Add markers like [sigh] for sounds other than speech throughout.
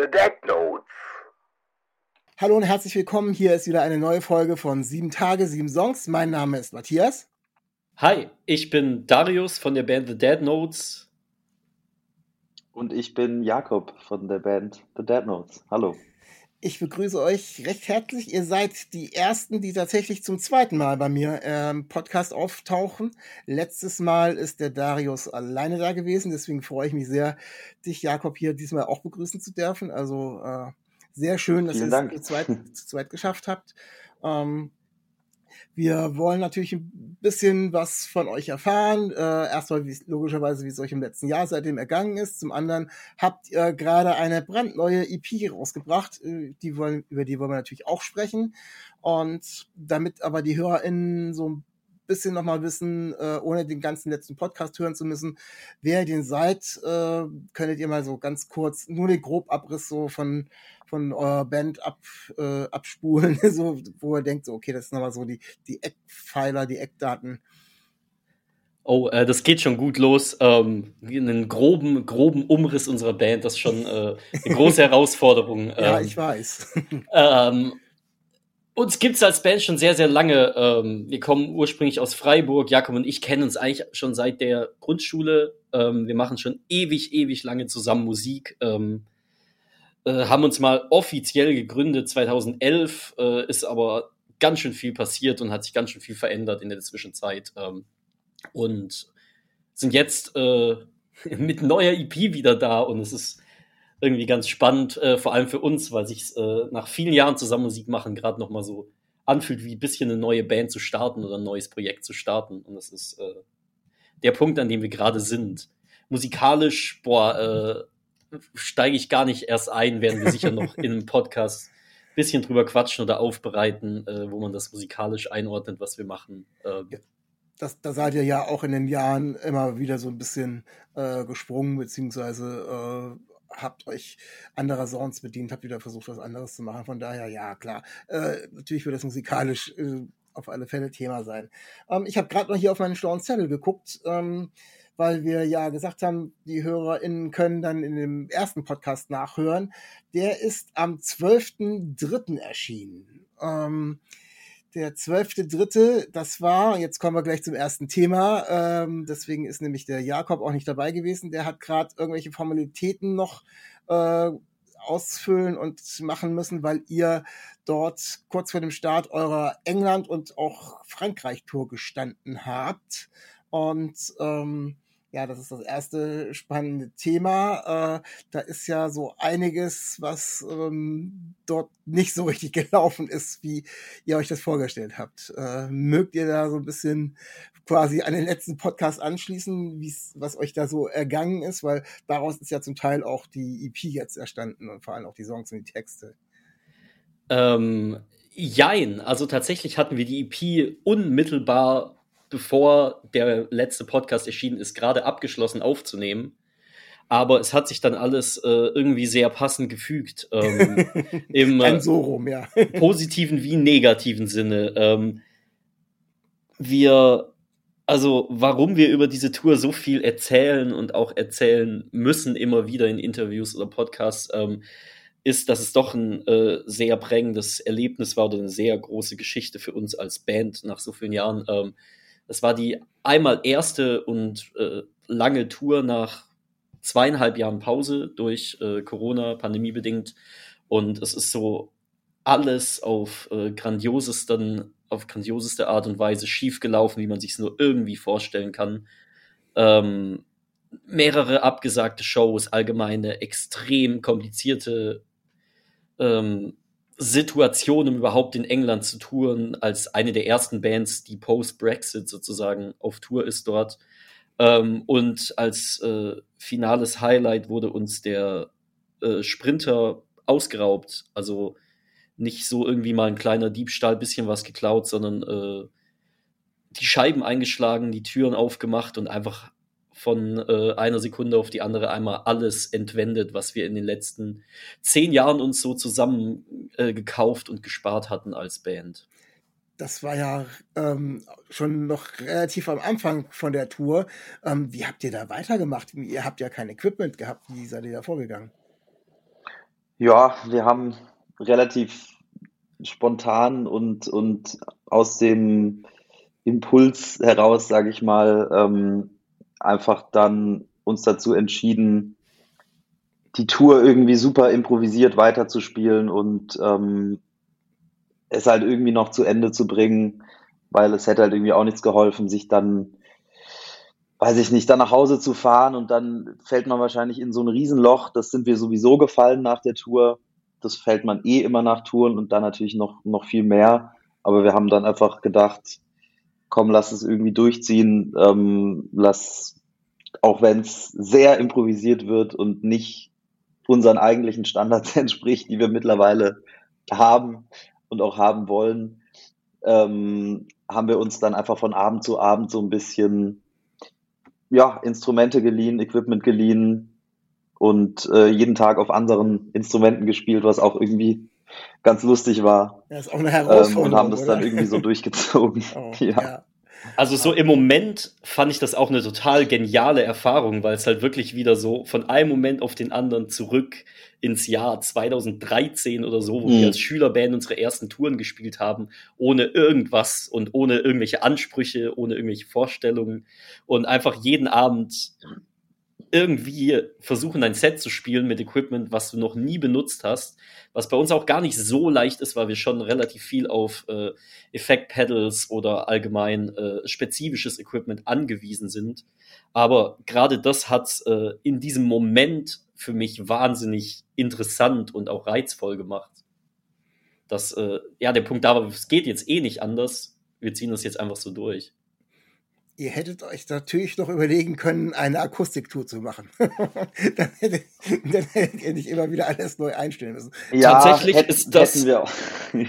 The Dead Notes. Hallo und herzlich willkommen. Hier ist wieder eine neue Folge von Sieben Tage, sieben Songs. Mein Name ist Matthias. Hi, ich bin Darius von der Band The Dead Notes. Und ich bin Jakob von der Band The Dead Notes. Hallo. Ich begrüße euch recht herzlich. Ihr seid die Ersten, die tatsächlich zum zweiten Mal bei mir im ähm, Podcast auftauchen. Letztes Mal ist der Darius alleine da gewesen, deswegen freue ich mich sehr, dich, Jakob, hier diesmal auch begrüßen zu dürfen. Also äh, sehr schön, dass ihr es zu zweit, [laughs] zu zweit geschafft habt. Ähm, wir wollen natürlich ein bisschen was von euch erfahren. Äh, erstmal wie, logischerweise, wie es euch im letzten Jahr seitdem ergangen ist. Zum anderen habt ihr gerade eine brandneue EP rausgebracht. Äh, die wollen, über die wollen wir natürlich auch sprechen. Und damit aber die HörerInnen so ein bisschen nochmal wissen, äh, ohne den ganzen letzten Podcast hören zu müssen, wer ihr denn seid, äh, könntet ihr mal so ganz kurz nur den Grobabriss so von von eurer Band ab, äh, abspulen, [laughs] so, wo ihr denkt, so, okay, das sind nochmal so die, die Eckpfeiler, die Eckdaten. Oh, äh, das geht schon gut los. Ähm, einen groben, groben Umriss unserer Band, das ist schon äh, eine große [laughs] Herausforderung. ja, ähm, ich weiß. [laughs] ähm, uns gibt es als Band schon sehr, sehr lange. Ähm, wir kommen ursprünglich aus Freiburg. Jakob und ich kennen uns eigentlich schon seit der Grundschule. Ähm, wir machen schon ewig, ewig lange zusammen Musik. Ähm, äh, haben uns mal offiziell gegründet 2011, äh, ist aber ganz schön viel passiert und hat sich ganz schön viel verändert in der Zwischenzeit. Ähm, und sind jetzt äh, [laughs] mit neuer EP wieder da und es ist irgendwie ganz spannend, äh, vor allem für uns, weil sich äh, nach vielen Jahren zusammen Musik machen gerade noch mal so anfühlt, wie ein bisschen eine neue Band zu starten oder ein neues Projekt zu starten. Und das ist äh, der Punkt, an dem wir gerade sind. Musikalisch, boah, äh, steige ich gar nicht erst ein, werden wir sicher noch [laughs] in einem Podcast ein bisschen drüber quatschen oder aufbereiten, äh, wo man das musikalisch einordnet, was wir machen. Äh, das, da seid ihr ja auch in den Jahren immer wieder so ein bisschen äh, gesprungen, beziehungsweise äh, habt euch anderer Sounds bedient, habt wieder versucht, was anderes zu machen. Von daher, ja, klar. Äh, natürlich wird das musikalisch äh, auf alle Fälle Thema sein. Ähm, ich habe gerade noch hier auf meinen schlauen Zettel geguckt. Ähm, weil wir ja gesagt haben, die HörerInnen können dann in dem ersten Podcast nachhören. Der ist am 12.3. erschienen. Ähm, der 12.3., das war, jetzt kommen wir gleich zum ersten Thema, ähm, deswegen ist nämlich der Jakob auch nicht dabei gewesen. Der hat gerade irgendwelche Formalitäten noch äh, ausfüllen und machen müssen, weil ihr dort kurz vor dem Start eurer England- und auch Frankreich-Tour gestanden habt. Und ähm, ja, das ist das erste spannende Thema. Äh, da ist ja so einiges, was ähm, dort nicht so richtig [laughs] gelaufen ist, wie ihr euch das vorgestellt habt. Äh, mögt ihr da so ein bisschen quasi an den letzten Podcast anschließen, was euch da so ergangen ist? Weil daraus ist ja zum Teil auch die EP jetzt erstanden und vor allem auch die Songs und die Texte. Ähm, jein, also tatsächlich hatten wir die EP unmittelbar bevor der letzte Podcast erschienen ist, gerade abgeschlossen aufzunehmen. Aber es hat sich dann alles äh, irgendwie sehr passend gefügt. Ähm, [laughs] Im äh, so rum, ja. [laughs] positiven wie negativen Sinne. Ähm, wir, also warum wir über diese Tour so viel erzählen und auch erzählen müssen, immer wieder in Interviews oder Podcasts, ähm, ist, dass es doch ein äh, sehr prägendes Erlebnis war oder eine sehr große Geschichte für uns als Band nach so vielen Jahren. Ähm, das war die einmal erste und äh, lange Tour nach zweieinhalb Jahren Pause durch äh, Corona, pandemiebedingt. Und es ist so alles auf äh, grandiosesten, auf grandioseste Art und Weise schiefgelaufen, wie man sich es nur irgendwie vorstellen kann. Ähm, mehrere abgesagte Shows, allgemeine, extrem komplizierte ähm, Situation, um überhaupt in England zu touren, als eine der ersten Bands, die post-Brexit sozusagen auf Tour ist dort. Ähm, und als äh, finales Highlight wurde uns der äh, Sprinter ausgeraubt. Also nicht so irgendwie mal ein kleiner Diebstahl, bisschen was geklaut, sondern äh, die Scheiben eingeschlagen, die Türen aufgemacht und einfach von äh, einer Sekunde auf die andere einmal alles entwendet, was wir in den letzten zehn Jahren uns so zusammen äh, gekauft und gespart hatten als Band. Das war ja ähm, schon noch relativ am Anfang von der Tour. Ähm, wie habt ihr da weitergemacht? Ihr habt ja kein Equipment gehabt. Wie seid ihr da vorgegangen? Ja, wir haben relativ spontan und, und aus dem Impuls heraus, sage ich mal, ähm, einfach dann uns dazu entschieden, die Tour irgendwie super improvisiert weiterzuspielen und ähm, es halt irgendwie noch zu Ende zu bringen, weil es hätte halt irgendwie auch nichts geholfen, sich dann, weiß ich nicht, dann nach Hause zu fahren und dann fällt man wahrscheinlich in so ein Riesenloch. Das sind wir sowieso gefallen nach der Tour. Das fällt man eh immer nach Touren und dann natürlich noch, noch viel mehr. Aber wir haben dann einfach gedacht, komm, lass es irgendwie durchziehen, ähm, lass, auch wenn es sehr improvisiert wird und nicht unseren eigentlichen Standards [laughs] entspricht, die wir mittlerweile haben und auch haben wollen, ähm, haben wir uns dann einfach von Abend zu Abend so ein bisschen ja, Instrumente geliehen, Equipment geliehen und äh, jeden Tag auf anderen Instrumenten gespielt, was auch irgendwie ganz lustig war. Ja, ist auch eine Herausforderung. Ähm, und haben das oder? dann irgendwie so [laughs] durchgezogen. Oh, [laughs] ja. ja. Also so im Moment fand ich das auch eine total geniale Erfahrung, weil es halt wirklich wieder so von einem Moment auf den anderen zurück ins Jahr 2013 oder so, wo mhm. wir als Schülerband unsere ersten Touren gespielt haben, ohne irgendwas und ohne irgendwelche Ansprüche, ohne irgendwelche Vorstellungen und einfach jeden Abend irgendwie versuchen, ein Set zu spielen mit Equipment, was du noch nie benutzt hast, was bei uns auch gar nicht so leicht ist, weil wir schon relativ viel auf äh, Effekt-Pedals oder allgemein äh, spezifisches Equipment angewiesen sind. Aber gerade das hat äh, in diesem Moment für mich wahnsinnig interessant und auch reizvoll gemacht. Dass, äh, ja, der Punkt da war, es geht jetzt eh nicht anders. Wir ziehen das jetzt einfach so durch ihr hättet euch natürlich noch überlegen können, eine Akustiktour zu machen. [laughs] dann, hättet, dann hättet ihr nicht immer wieder alles neu einstellen müssen. Ja, Tatsächlich hätten, ist, das, [laughs] ja.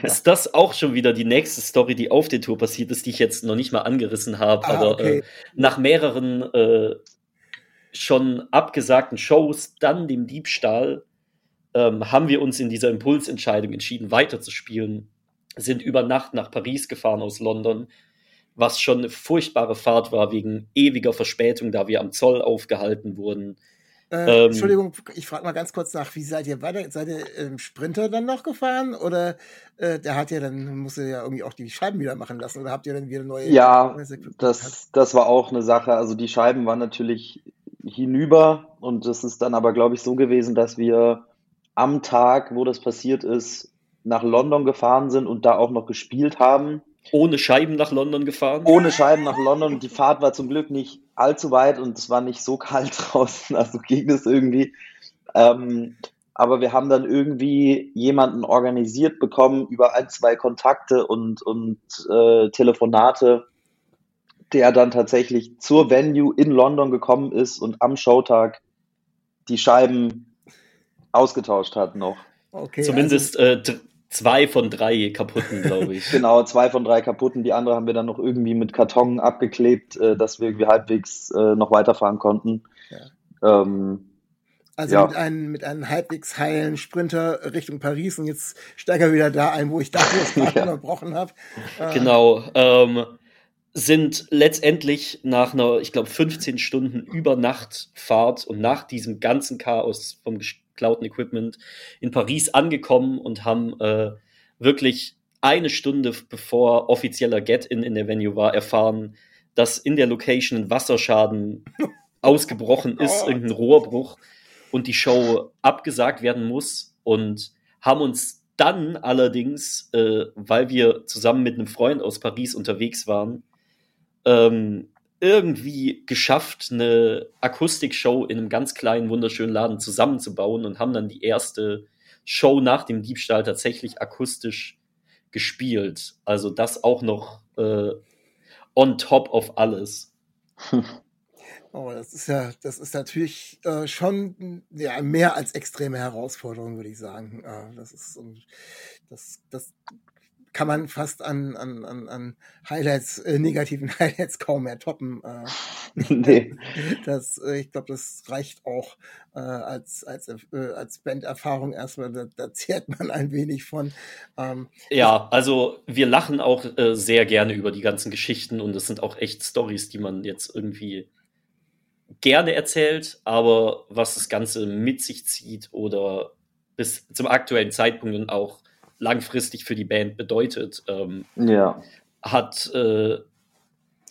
ist das auch schon wieder die nächste Story, die auf der Tour passiert ist, die ich jetzt noch nicht mal angerissen habe. Ah, aber okay. äh, nach mehreren äh, schon abgesagten Shows, dann dem Diebstahl, ähm, haben wir uns in dieser Impulsentscheidung entschieden, weiterzuspielen. Sind über Nacht nach Paris gefahren aus London was schon eine furchtbare Fahrt war wegen ewiger Verspätung, da wir am Zoll aufgehalten wurden. Äh, ähm, Entschuldigung, ich frage mal ganz kurz nach, wie seid ihr weiter? Seid ihr im Sprinter dann noch gefahren oder äh, der hat ja dann, musste ja irgendwie auch die Scheiben wieder machen lassen oder habt ihr dann wieder neue? Ja, das, das war auch eine Sache. Also die Scheiben waren natürlich hinüber und das ist dann aber, glaube ich, so gewesen, dass wir am Tag, wo das passiert ist, nach London gefahren sind und da auch noch gespielt haben ohne Scheiben nach London gefahren? Ohne Scheiben nach London. Die Fahrt war zum Glück nicht allzu weit und es war nicht so kalt [laughs] draußen, also ging es irgendwie. Ähm, aber wir haben dann irgendwie jemanden organisiert bekommen über ein, zwei Kontakte und, und äh, Telefonate, der dann tatsächlich zur Venue in London gekommen ist und am Showtag die Scheiben ausgetauscht hat noch. Okay, Zumindest also, äh, zwei von drei kaputten, glaube [laughs] ich. genau, zwei von drei kaputten. Die andere haben wir dann noch irgendwie mit Karton abgeklebt, äh, dass wir irgendwie halbwegs äh, noch weiterfahren konnten. Ja. Ähm, also ja. mit, einem, mit einem halbwegs heilen Sprinter Richtung Paris und jetzt wir wieder da ein, wo ich dachte, dass ich gerade unterbrochen habe. Äh, genau. Ähm, sind letztendlich nach einer, ich glaube, 15 Stunden Übernachtfahrt und nach diesem ganzen Chaos vom geklauten Equipment in Paris angekommen und haben äh, wirklich eine Stunde bevor offizieller Get-In in der Venue war, erfahren, dass in der Location ein Wasserschaden [laughs] ausgebrochen ist, oh. irgendein Rohrbruch und die Show abgesagt werden muss und haben uns dann allerdings, äh, weil wir zusammen mit einem Freund aus Paris unterwegs waren, ähm, irgendwie geschafft, eine Akustikshow in einem ganz kleinen, wunderschönen Laden zusammenzubauen und haben dann die erste Show nach dem Diebstahl tatsächlich akustisch gespielt. Also das auch noch äh, on top of alles. [laughs] Oh, das ist ja, das ist natürlich äh, schon ja, mehr als extreme Herausforderung, würde ich sagen. Äh, das ist das, das kann man fast an, an, an, an Highlights, äh, negativen [laughs] Highlights kaum mehr toppen. Äh, [laughs] nee. [laughs] das, äh, ich glaube, das reicht auch äh, als, als, äh, als Banderfahrung erstmal, da, da zehrt man ein wenig von. Ähm, ja, also wir lachen auch äh, sehr gerne über die ganzen Geschichten und es sind auch echt Stories, die man jetzt irgendwie gerne erzählt, aber was das Ganze mit sich zieht oder bis zum aktuellen Zeitpunkt auch langfristig für die Band bedeutet, ähm, ja. hat äh,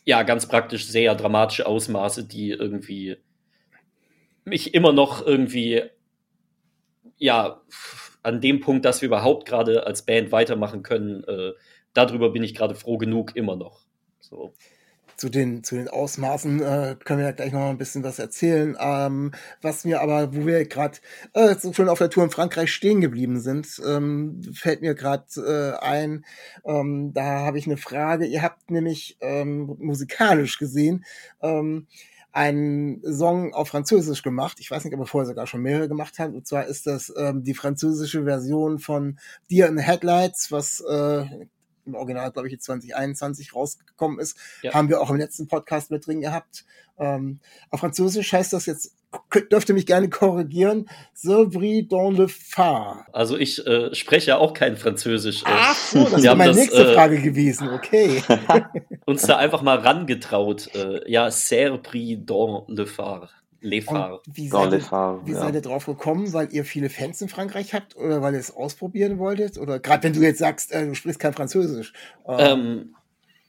ja ganz praktisch sehr dramatische Ausmaße, die irgendwie mich immer noch irgendwie ja an dem Punkt, dass wir überhaupt gerade als Band weitermachen können, äh, darüber bin ich gerade froh genug immer noch. So zu den, zu den Ausmaßen äh, können wir ja gleich noch ein bisschen was erzählen. Ähm, was mir aber, wo wir gerade äh, so schon auf der Tour in Frankreich stehen geblieben sind, ähm, fällt mir gerade äh, ein, ähm, da habe ich eine Frage. Ihr habt nämlich ähm, musikalisch gesehen ähm, einen Song auf Französisch gemacht. Ich weiß nicht, ob er vorher sogar schon mehrere gemacht hat. Und zwar ist das ähm, die französische Version von Deer in the Headlights, was äh, im Original, glaube ich, jetzt 2021 rausgekommen ist, ja. haben wir auch im letzten Podcast mit drin gehabt. Ähm, auf Französisch heißt das jetzt, dürfte mich gerne korrigieren, Silbri dans le phare. Also ich äh, spreche auch kein Französisch. Äh. Ach so, das wäre meine das, nächste äh, Frage gewesen, okay. [laughs] uns da einfach mal rangetraut. Äh, ja, Serpri dans le phare. Lefar. Wie, seid, ihr, wie ja. seid ihr drauf gekommen? Weil ihr viele Fans in Frankreich habt oder weil ihr es ausprobieren wolltet? Oder gerade wenn du jetzt sagst, äh, du sprichst kein Französisch. Ähm,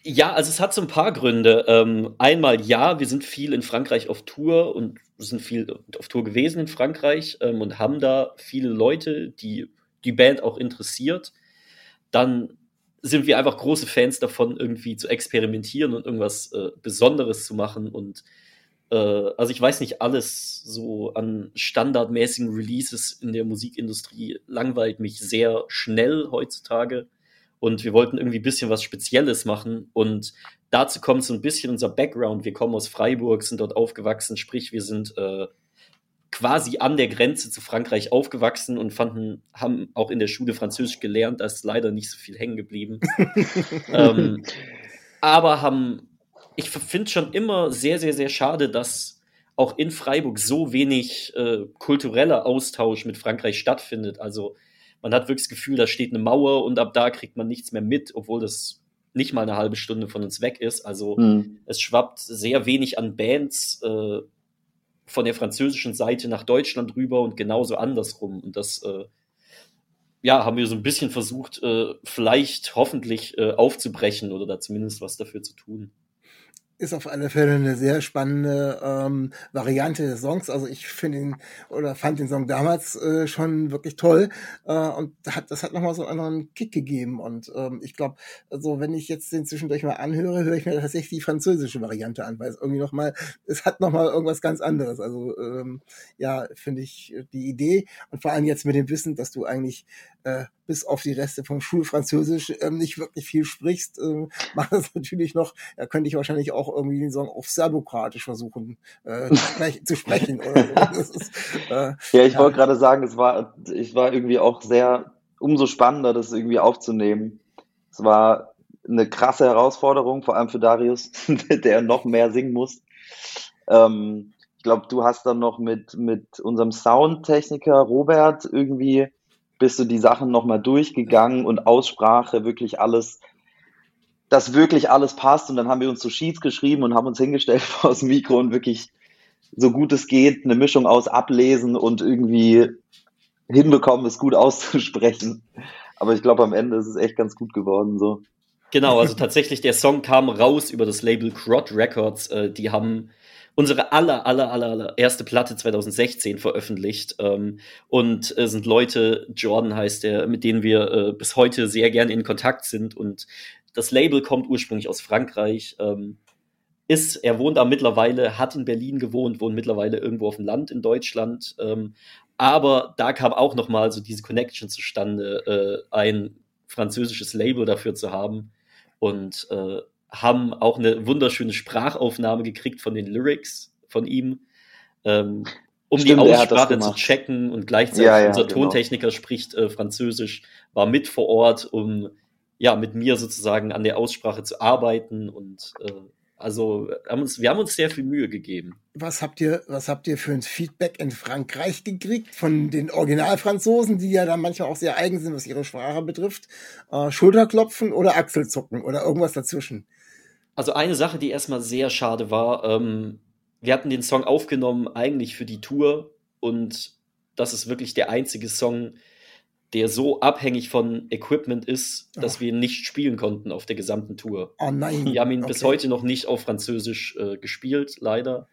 ja, also es hat so ein paar Gründe. Ähm, einmal ja, wir sind viel in Frankreich auf Tour und sind viel auf Tour gewesen in Frankreich ähm, und haben da viele Leute, die die Band auch interessiert. Dann sind wir einfach große Fans davon, irgendwie zu experimentieren und irgendwas äh, Besonderes zu machen und äh, also ich weiß nicht, alles so an standardmäßigen Releases in der Musikindustrie langweilt mich sehr schnell heutzutage. Und wir wollten irgendwie ein bisschen was Spezielles machen. Und dazu kommt so ein bisschen unser Background. Wir kommen aus Freiburg, sind dort aufgewachsen, sprich, wir sind äh, quasi an der Grenze zu Frankreich aufgewachsen und fanden, haben auch in der Schule Französisch gelernt, da ist leider nicht so viel hängen geblieben. [laughs] ähm, aber haben ich finde schon immer sehr, sehr, sehr schade, dass auch in Freiburg so wenig äh, kultureller Austausch mit Frankreich stattfindet. Also man hat wirklich das Gefühl, da steht eine Mauer und ab da kriegt man nichts mehr mit, obwohl das nicht mal eine halbe Stunde von uns weg ist. Also mhm. es schwappt sehr wenig an Bands äh, von der französischen Seite nach Deutschland rüber und genauso andersrum. Und das äh, ja, haben wir so ein bisschen versucht, äh, vielleicht hoffentlich äh, aufzubrechen oder da zumindest was dafür zu tun ist auf alle Fälle eine sehr spannende ähm, Variante des Songs. Also ich finde ihn oder fand den Song damals äh, schon wirklich toll äh, und hat, das hat nochmal so einen anderen Kick gegeben. Und ähm, ich glaube, also wenn ich jetzt den zwischendurch mal anhöre, höre ich mir tatsächlich die französische Variante an, weil es irgendwie nochmal, es hat nochmal irgendwas ganz anderes. Also ähm, ja, finde ich die Idee und vor allem jetzt mit dem Wissen, dass du eigentlich äh, bis auf die Reste vom Schulfranzösisch ähm, nicht wirklich viel sprichst, äh, [laughs] macht das natürlich noch, da könnte ich wahrscheinlich auch irgendwie den Song auf Serbokratisch versuchen äh, [laughs] zu sprechen. So. ist, äh, ja, ich ja. wollte gerade sagen, es war, ich war irgendwie auch sehr, umso spannender, das irgendwie aufzunehmen. Es war eine krasse Herausforderung, vor allem für Darius, [laughs] der noch mehr singen muss. Ähm, ich glaube, du hast dann noch mit, mit unserem Soundtechniker Robert irgendwie bist du die Sachen nochmal durchgegangen und Aussprache, wirklich alles, dass wirklich alles passt. Und dann haben wir uns so Sheets geschrieben und haben uns hingestellt [laughs] vor das Mikro und wirklich so gut es geht, eine Mischung aus Ablesen und irgendwie hinbekommen, es gut [laughs] auszusprechen. Aber ich glaube, am Ende ist es echt ganz gut geworden, so. Genau, also tatsächlich, der Song kam raus über das Label Crot Records. Äh, die haben unsere aller, aller, aller, aller erste Platte 2016 veröffentlicht. Ähm, und äh, sind Leute, Jordan heißt der, mit denen wir äh, bis heute sehr gerne in Kontakt sind. Und das Label kommt ursprünglich aus Frankreich. Ähm, ist, er wohnt da mittlerweile, hat in Berlin gewohnt, wohnt mittlerweile irgendwo auf dem Land in Deutschland. Ähm, aber da kam auch noch mal so diese Connection zustande, äh, ein französisches Label dafür zu haben. Und äh, haben auch eine wunderschöne Sprachaufnahme gekriegt von den Lyrics von ihm, ähm, um Stimmt, die Aussprache zu checken und gleichzeitig Ja, ja, unser genau. Tontechniker spricht äh, Französisch, war mit vor Ort, um ja mit mir sozusagen an der Aussprache zu arbeiten und äh, also haben uns, wir haben uns sehr viel Mühe gegeben. Was habt ihr, was habt ihr für ein Feedback in Frankreich gekriegt von den Originalfranzosen, die ja dann manchmal auch sehr eigen sind, was ihre Sprache betrifft? Äh, Schulterklopfen oder Achselzucken oder irgendwas dazwischen? Also eine Sache, die erstmal sehr schade war, ähm, wir hatten den Song aufgenommen eigentlich für die Tour und das ist wirklich der einzige Song, der so abhängig von Equipment ist, dass Ach. wir ihn nicht spielen konnten auf der gesamten Tour. Oh nein. Wir haben ihn bis Okay. heute noch nicht auf Französisch äh, gespielt, leider.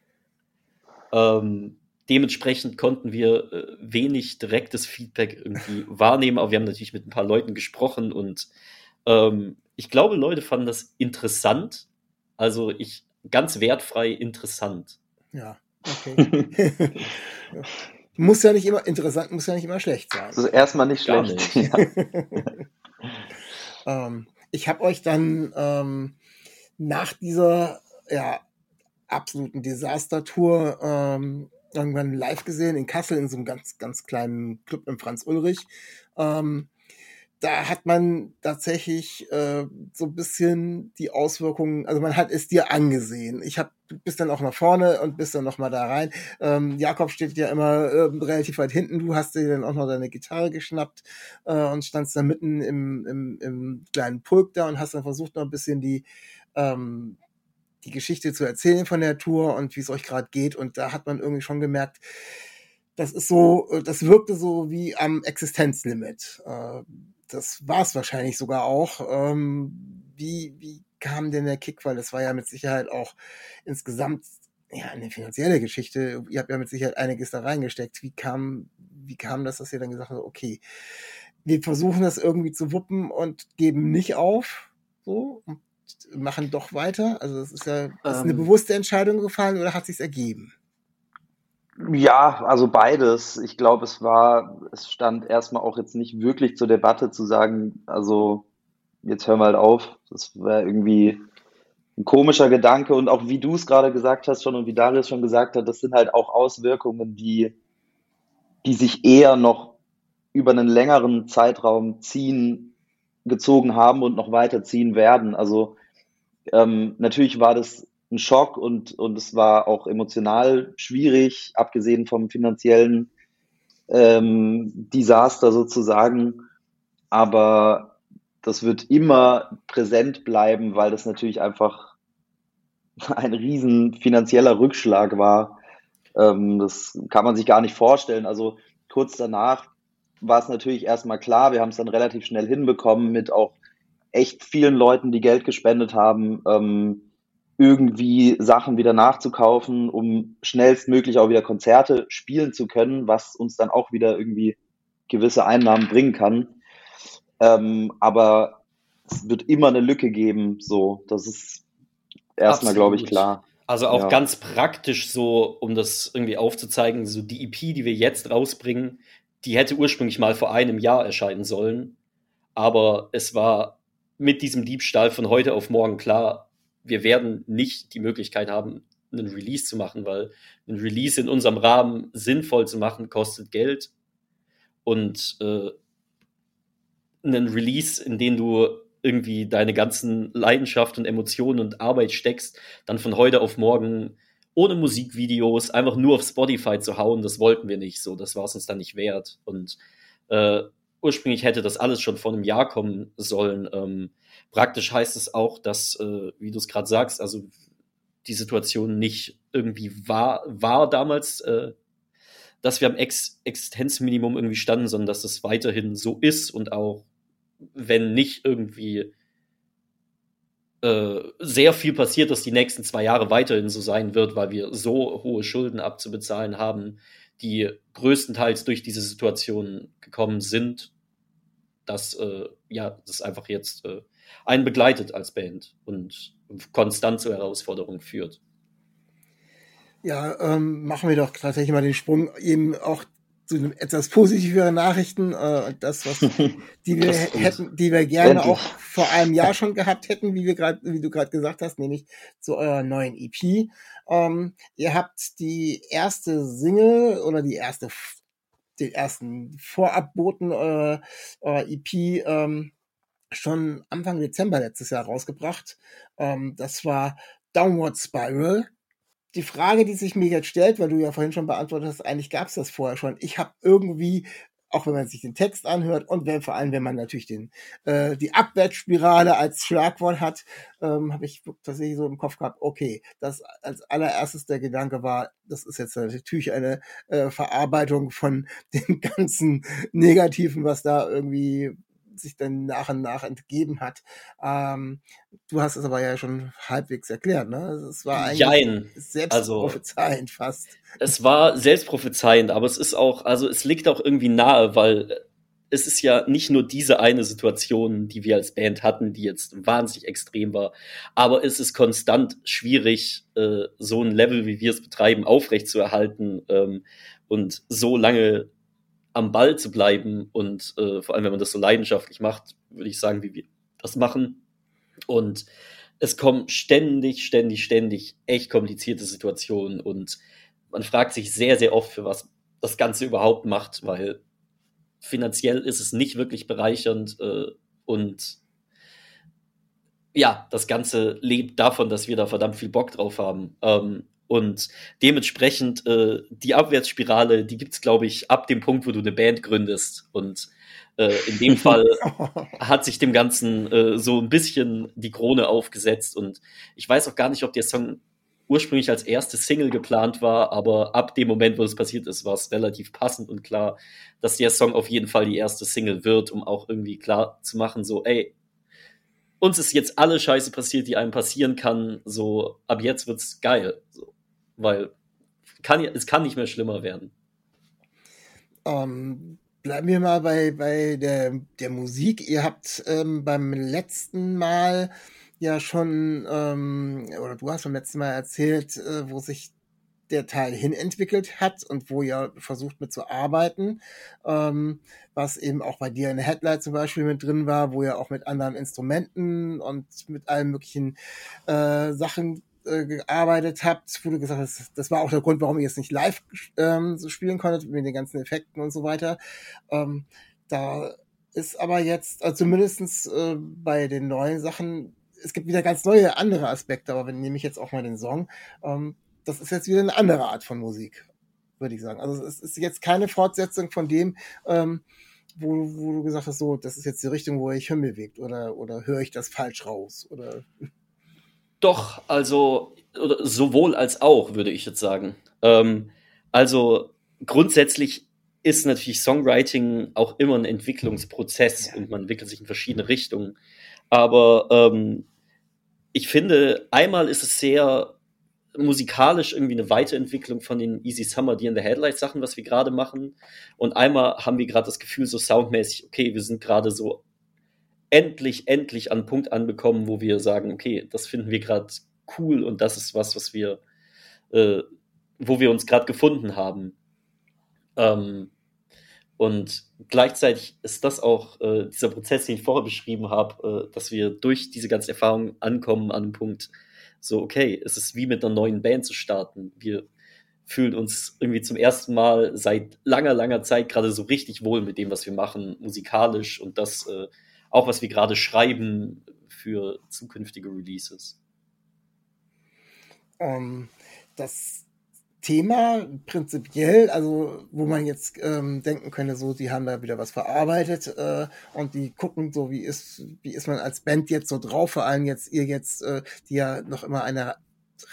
Ähm, dementsprechend konnten wir äh, wenig direktes Feedback irgendwie [laughs] wahrnehmen, aber wir haben natürlich mit ein paar Leuten gesprochen und ähm, ich glaube, Leute fanden das interessant. Also ich ganz wertfrei interessant. Ja, okay. [laughs] [laughs] muss ja nicht immer interessant, muss ja nicht immer schlecht sein. Ist erstmal nicht schlecht. nicht. Ja. [laughs] ähm, ich habe euch dann ähm, nach dieser ja, absoluten Desaster-Tour ähm, irgendwann live gesehen in Kassel in so einem ganz, ganz kleinen Club im Franz Ulrich. Ähm, da hat man tatsächlich äh, so ein bisschen die Auswirkungen, also man hat es dir angesehen. Ich habe bist dann auch nach vorne und bist dann noch mal da rein. Ähm, Jakob steht ja immer äh, relativ weit hinten. Du hast dir dann auch noch deine Gitarre geschnappt äh, und standst dann mitten im, im, im kleinen Pulk da und hast dann versucht noch ein bisschen die ähm, die Geschichte zu erzählen von der Tour und wie es euch gerade geht. Und da hat man irgendwie schon gemerkt, das ist so, äh, das wirkte so wie am Existenzlimit. Äh, das war es wahrscheinlich sogar auch. Ähm, wie, wie kam denn der Kick? Weil das war ja mit Sicherheit auch insgesamt ja eine finanzielle Geschichte. Ihr habt ja mit Sicherheit einiges da reingesteckt. Wie kam, wie kam das, dass ihr dann gesagt habt, okay, wir versuchen das irgendwie zu wuppen und geben nicht auf, so und machen doch weiter. Also es ist ja ist eine Ähm. bewusste Entscheidung gefallen oder hat sich's ergeben? Ja, also beides. Ich glaube, es war, es stand erstmal auch jetzt nicht wirklich zur Debatte zu sagen, also jetzt hören wir halt auf. Das wäre irgendwie ein komischer Gedanke und auch wie du es gerade gesagt hast schon und wie Darius schon gesagt hat, das sind halt auch Auswirkungen, die, die sich eher noch über einen längeren Zeitraum ziehen, gezogen haben und noch weiter ziehen werden. Also ähm, natürlich war das ein Schock und, und es war auch emotional schwierig, abgesehen vom finanziellen ähm, Desaster sozusagen. Aber das wird immer präsent bleiben, weil das natürlich einfach [laughs] ein riesen finanzieller Rückschlag war. Ähm, das kann man sich gar nicht vorstellen. Also kurz danach war es natürlich erstmal klar, wir haben es dann relativ schnell hinbekommen mit auch echt vielen Leuten, die Geld gespendet haben, ähm, irgendwie Sachen wieder nachzukaufen, um schnellstmöglich auch wieder Konzerte spielen zu können, was uns dann auch wieder irgendwie gewisse Einnahmen bringen kann. Ähm, aber es wird immer eine Lücke geben, so. Das ist erstmal, glaube ich, klar. Also auch Ja. ganz praktisch so, um das irgendwie aufzuzeigen, so die EP, die wir jetzt rausbringen, die hätte ursprünglich mal vor einem Jahr erscheinen sollen. Aber es war mit diesem Diebstahl von heute auf morgen klar, wir werden nicht die Möglichkeit haben, einen Release zu machen, weil ein Release in unserem Rahmen sinnvoll zu machen, kostet Geld. Und äh, einen Release, in den du irgendwie deine ganzen Leidenschaft und Emotionen und Arbeit steckst, dann von heute auf morgen ohne Musikvideos einfach nur auf Spotify zu hauen, das wollten wir nicht so. Das war es uns dann nicht wert. Und äh, ursprünglich hätte das alles schon vor einem Jahr kommen sollen. Ähm, praktisch heißt es auch, dass, äh, wie du es gerade sagst, also die Situation nicht irgendwie war, war damals, äh, dass wir am Ex Existenzminimum irgendwie standen, sondern dass es weiterhin so ist und auch wenn nicht irgendwie äh, sehr viel passiert, dass die nächsten zwei Jahre weiterhin so sein wird, weil wir so hohe Schulden abzubezahlen haben, die größtenteils durch diese Situation gekommen sind, dass äh, ja, das einfach jetzt äh, einen begleitet als Band und konstant zu Herausforderungen führt. Ja, ähm, machen wir doch tatsächlich mal den Sprung eben auch zu einem etwas positiveren Nachrichten. Äh, das, was die wir hätten, die wir gerne Endlich. auch vor einem Jahr schon gehabt hätten, wie wir gerade, wie du gerade gesagt hast, nämlich zu eurer neuen EP. Ähm, ihr habt die erste Single oder die erste, den ersten Vorabboten eurer, eurer EP ähm, schon Anfang Dezember letztes Jahr rausgebracht. Ähm, das war Downward Spiral. Die Frage, die sich mir jetzt stellt, weil du ja vorhin schon beantwortet hast, eigentlich gab es das vorher schon. Ich habe irgendwie auch wenn man sich den Text anhört und wenn, vor allem, wenn man natürlich den, äh, die Abwärtsspirale als Schlagwort hat, ähm, habe ich tatsächlich so im Kopf gehabt, okay, das als allererstes der Gedanke war, das ist jetzt natürlich eine äh, Verarbeitung von [laughs] dem ganzen Negativen, was da irgendwie sich dann nach und nach entgeben hat. Ähm, du hast es aber ja schon halbwegs erklärt, ne? Es war eigentlich Jein. selbstprophezeiend also, fast. Es war selbstprophezeiend, aber es ist auch, also es liegt auch irgendwie nahe, weil es ist ja nicht nur diese eine Situation, die wir als Band hatten, die jetzt wahnsinnig extrem war, aber es ist konstant schwierig, äh, so ein Level, wie wir es betreiben, aufrechtzuerhalten ähm, und so lange am Ball zu bleiben und äh, vor allem, wenn man das so leidenschaftlich macht, würde ich sagen, wie wir das machen. Und es kommen ständig, ständig, ständig echt komplizierte Situationen und man fragt sich sehr, sehr oft, für was das Ganze überhaupt macht, weil finanziell ist es nicht wirklich bereichernd äh, und ja, das Ganze lebt davon, dass wir da verdammt viel Bock drauf haben. Ähm, und dementsprechend äh, die Abwärtsspirale, die gibt's glaube ich, ab dem Punkt, wo du eine Band gründest. Und äh, in dem Fall [laughs] hat sich dem Ganzen äh, so ein bisschen die Krone aufgesetzt. Und ich weiß auch gar nicht, ob der Song ursprünglich als erste Single geplant war, aber ab dem Moment, wo es passiert ist, war es relativ passend und klar, dass der Song auf jeden Fall die erste Single wird, um auch irgendwie klar zu machen, so, ey, uns ist jetzt alle Scheiße passiert, die einem passieren kann, so, ab jetzt wird's geil. So weil kann, es kann nicht mehr schlimmer werden. Ähm, bleiben wir mal bei, bei der, der Musik. Ihr habt ähm, beim letzten Mal ja schon, ähm, oder du hast beim letzten Mal erzählt, äh, wo sich der Teil hinentwickelt hat und wo ihr versucht mit zu arbeiten, ähm, was eben auch bei dir in der Headlight zum Beispiel mit drin war, wo ihr auch mit anderen Instrumenten und mit allen möglichen äh, Sachen äh, gearbeitet habt, wo du gesagt hast, das war auch der Grund, warum ihr es nicht live ähm, so spielen konntet, mit den ganzen Effekten und so weiter. Ähm, da ist aber jetzt, also zumindestens äh, bei den neuen Sachen, es gibt wieder ganz neue andere Aspekte, aber wenn nehme ich jetzt auch mal den Song, ähm, das ist jetzt wieder eine andere Art von Musik, würde ich sagen. Also es ist jetzt keine Fortsetzung von dem, ähm, wo, wo du gesagt hast, so, das ist jetzt die Richtung, wo ich hinbewegt oder, oder höre ich das falsch raus oder doch, also sowohl als auch, würde ich jetzt sagen. Ähm, also grundsätzlich ist natürlich Songwriting auch immer ein Entwicklungsprozess ja. und man entwickelt sich in verschiedene Richtungen. Aber ähm, ich finde, einmal ist es sehr musikalisch irgendwie eine Weiterentwicklung von den Easy Summer, die in the Headlights Sachen, was wir gerade machen. Und einmal haben wir gerade das Gefühl, so soundmäßig, okay, wir sind gerade so endlich, endlich an einen Punkt anbekommen, wo wir sagen, okay, das finden wir gerade cool und das ist was, was wir, äh, wo wir uns gerade gefunden haben. Ähm, und gleichzeitig ist das auch äh, dieser Prozess, den ich vorher beschrieben habe, äh, dass wir durch diese ganze Erfahrung ankommen an einem Punkt, so, okay, es ist wie mit einer neuen Band zu starten. Wir fühlen uns irgendwie zum ersten Mal seit langer, langer Zeit gerade so richtig wohl mit dem, was wir machen, musikalisch und das äh, auch was wir gerade schreiben für zukünftige Releases. Um, ähm, das Thema prinzipiell, also wo man jetzt ähm, denken könnte, so die haben da wieder was verarbeitet äh, und die gucken so, wie ist, wie ist man als Band jetzt so drauf, vor allem jetzt ihr jetzt, äh, die ja noch immer eine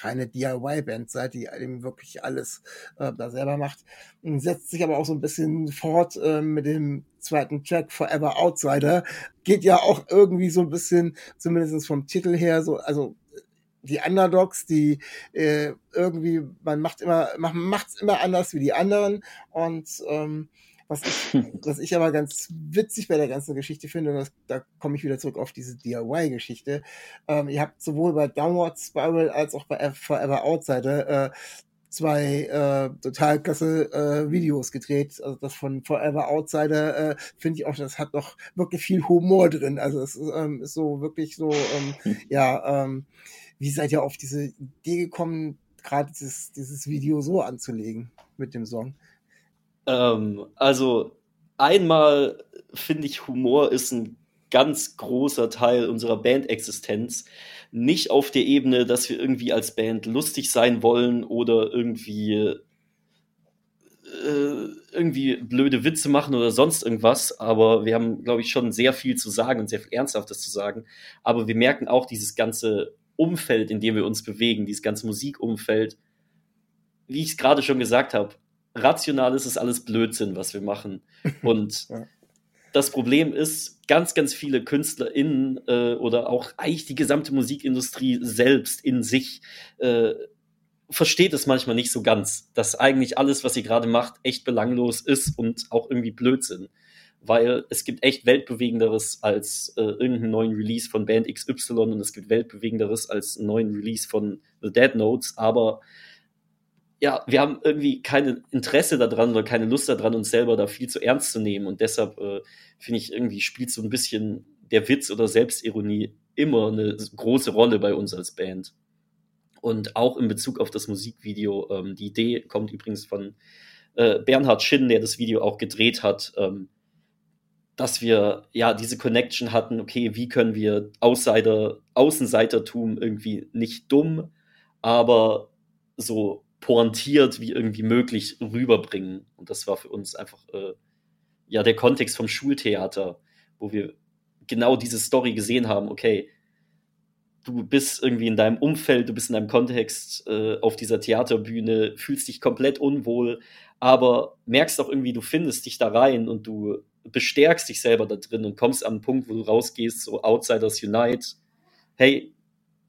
reine DIY-Band seid, die eben wirklich alles äh, da selber macht. Und setzt sich aber auch so ein bisschen fort äh, mit dem zweiten Track Forever Outsider. Geht ja auch irgendwie so ein bisschen, zumindest vom Titel her, so, also die Underdogs, die äh, irgendwie, man macht immer, man macht's immer anders wie die anderen und ähm, was ich, [laughs] was ich aber ganz witzig bei der ganzen Geschichte finde, das, da komme ich wieder zurück auf diese DIY-Geschichte. Ähm, ihr habt sowohl bei Downward Spiral als auch bei Forever Outsider äh, zwei äh, total klasse äh, Videos gedreht. Also das von Forever Outsider äh, finde ich auch, das hat noch wirklich viel Humor drin. Also es ist, ähm, ist so wirklich so, ähm, [laughs] ja, ähm, wie seid ihr auf diese Idee gekommen, gerade dieses, dieses Video so anzulegen mit dem Song? Ähm, also einmal finde ich, Humor ist ein ganz großer Teil unserer Bandexistenz. Nicht auf der Ebene, dass wir irgendwie als Band lustig sein wollen oder irgendwie äh, irgendwie blöde Witze machen oder sonst irgendwas, aber wir haben, glaube ich, schon sehr viel zu sagen und sehr viel Ernsthaftes zu sagen. Aber wir merken auch dieses ganze Umfeld, in dem wir uns bewegen, dieses ganze Musikumfeld, wie ich es gerade schon gesagt habe, rational ist es alles Blödsinn, was wir machen. [laughs] Und ja. das Problem ist, ganz, ganz viele KünstlerInnen äh, oder auch eigentlich die gesamte Musikindustrie selbst in sich äh, versteht es manchmal nicht so ganz, dass eigentlich alles, was sie gerade macht, echt belanglos ist und auch irgendwie Blödsinn. Weil es gibt echt Weltbewegenderes als äh, irgendeinen neuen Release von Band XY und es gibt Weltbewegenderes als einen neuen Release von The Dead Notes, aber ja, wir haben irgendwie kein Interesse daran oder keine Lust daran, uns selber da viel zu ernst zu nehmen. Und deshalb äh, finde ich, irgendwie spielt so ein bisschen der Witz oder Selbstironie immer eine große Rolle bei uns als Band. Und auch in Bezug auf das Musikvideo, ähm, die Idee kommt übrigens von äh, Bernhard Schinn, der das Video auch gedreht hat, ähm, dass wir ja diese Connection hatten, okay, wie können wir Außenseiter, Außenseitertum irgendwie nicht dumm, aber so pointiert wie irgendwie möglich rüberbringen. Und das war für uns einfach äh, ja der Kontext vom Schultheater, wo wir genau diese Story gesehen haben, okay, du bist irgendwie in deinem Umfeld, du bist in deinem Kontext äh, auf dieser Theaterbühne, fühlst dich komplett unwohl, aber merkst auch irgendwie, du findest dich da rein und du bestärkst dich selber da drin und kommst an einen Punkt, wo du rausgehst, so Outsiders Unite. Hey,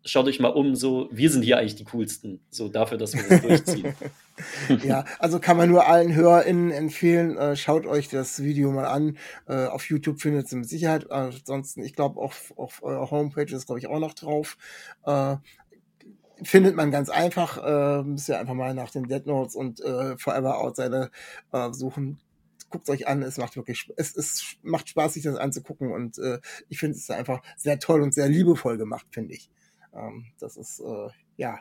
schaut euch mal um, so, wir sind hier eigentlich die coolsten, so dafür, dass wir das durchziehen. [laughs] ja, also kann man nur allen HörerInnen empfehlen, äh, schaut euch das Video mal an. Äh, auf YouTube findet ihr mit Sicherheit. Ansonsten, ich glaube, auf, auf eurer Homepage ist, glaube ich, auch noch drauf. Äh, findet man ganz einfach. Äh, müsst ihr einfach mal nach den Dead Notes und äh, Forever Outsider äh, suchen guckt euch an, es macht wirklich, es, es macht Spaß, sich das anzugucken und äh, ich finde es einfach sehr toll und sehr liebevoll gemacht, finde ich. Ähm, das ist, äh, ja,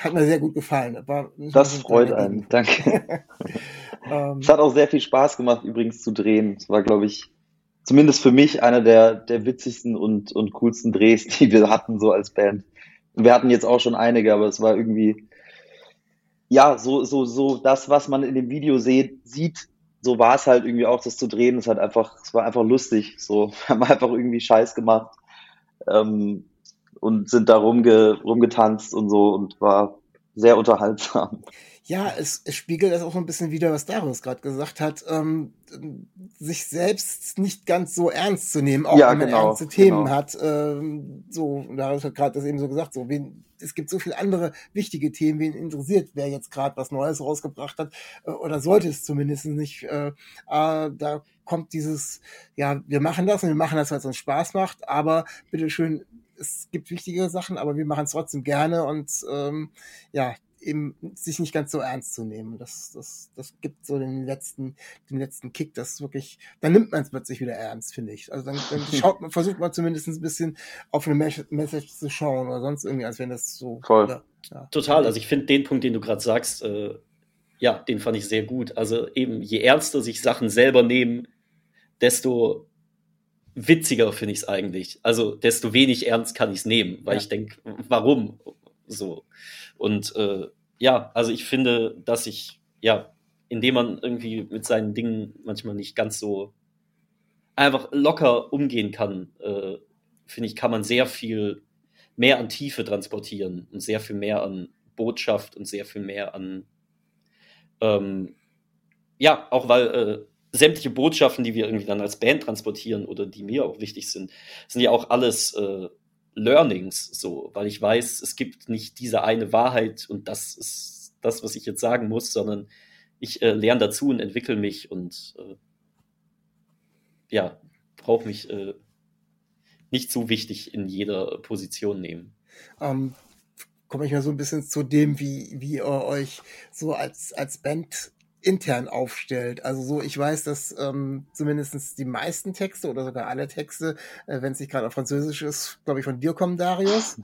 hat mir sehr gut gefallen. War das freut einen, danke. [laughs] Ähm, es hat auch sehr viel Spaß gemacht, übrigens zu drehen. Es war, glaube ich, zumindest für mich einer der, der witzigsten und, und coolsten Drehs, die wir hatten, so als Band. Wir hatten jetzt auch schon einige, aber es war irgendwie, ja, so, so, so das, was man in dem Video seht, sieht, so war es halt irgendwie auch, das zu drehen. Es hat einfach, es war einfach lustig. So, [laughs] wir haben einfach irgendwie Scheiß gemacht. Ähm, und sind da rumge, rumgetanzt und so und war sehr unterhaltsam. Ja, es, es spiegelt das auch so ein bisschen wieder, was Darius gerade gesagt hat, ähm, sich selbst nicht ganz so ernst zu nehmen, auch ja, wenn man genau, ernste Themen genau. hat. Ähm, so, Darius hat gerade das eben so gesagt, so, wen, es gibt so viele andere wichtige Themen, wen interessiert, wer jetzt gerade was Neues rausgebracht hat, äh, oder sollte es zumindest nicht. Äh, äh, da kommt dieses, ja, wir machen das und wir machen das, weil es uns Spaß macht, aber bitteschön, es gibt wichtige Sachen, aber wir machen es trotzdem gerne und ähm, ja, eben sich nicht ganz so ernst zu nehmen. Das, das, das gibt so den letzten, den letzten Kick, das wirklich, dann nimmt man es plötzlich wieder ernst, finde ich. Also dann, dann [laughs] schaut man, versucht man zumindest ein bisschen auf eine Message zu schauen oder sonst irgendwie, als wenn das so. Voll. Ja, ja. Total. Also ich finde den Punkt, den du gerade sagst, äh, ja, den fand ich sehr gut. Also eben, je ernster sich Sachen selber nehmen, desto witziger finde ich es eigentlich. Also desto wenig ernst kann ich es nehmen, weil ja. ich denke, warum so? Und äh, ja, also ich finde, dass ich, ja, indem man irgendwie mit seinen Dingen manchmal nicht ganz so einfach locker umgehen kann, äh, finde ich, kann man sehr viel mehr an Tiefe transportieren und sehr viel mehr an Botschaft und sehr viel mehr an ähm, ja, auch weil äh, sämtliche Botschaften, die wir irgendwie dann als Band transportieren oder die mir auch wichtig sind, sind ja auch alles äh, Learnings, so, weil ich weiß, es gibt nicht diese eine Wahrheit und das ist das, was ich jetzt sagen muss, sondern ich äh, lerne dazu und entwickle mich und äh, ja, brauche mich äh, nicht so wichtig in jeder Position nehmen. Ähm, komme ich mal so ein bisschen zu dem, wie, wie ihr euch so als, als Band intern aufstellt. Also so, ich weiß, dass ähm, zumindest die meisten Texte oder sogar alle Texte, äh, wenn es nicht gerade auf Französisch ist, glaube ich, von dir kommen, Darius.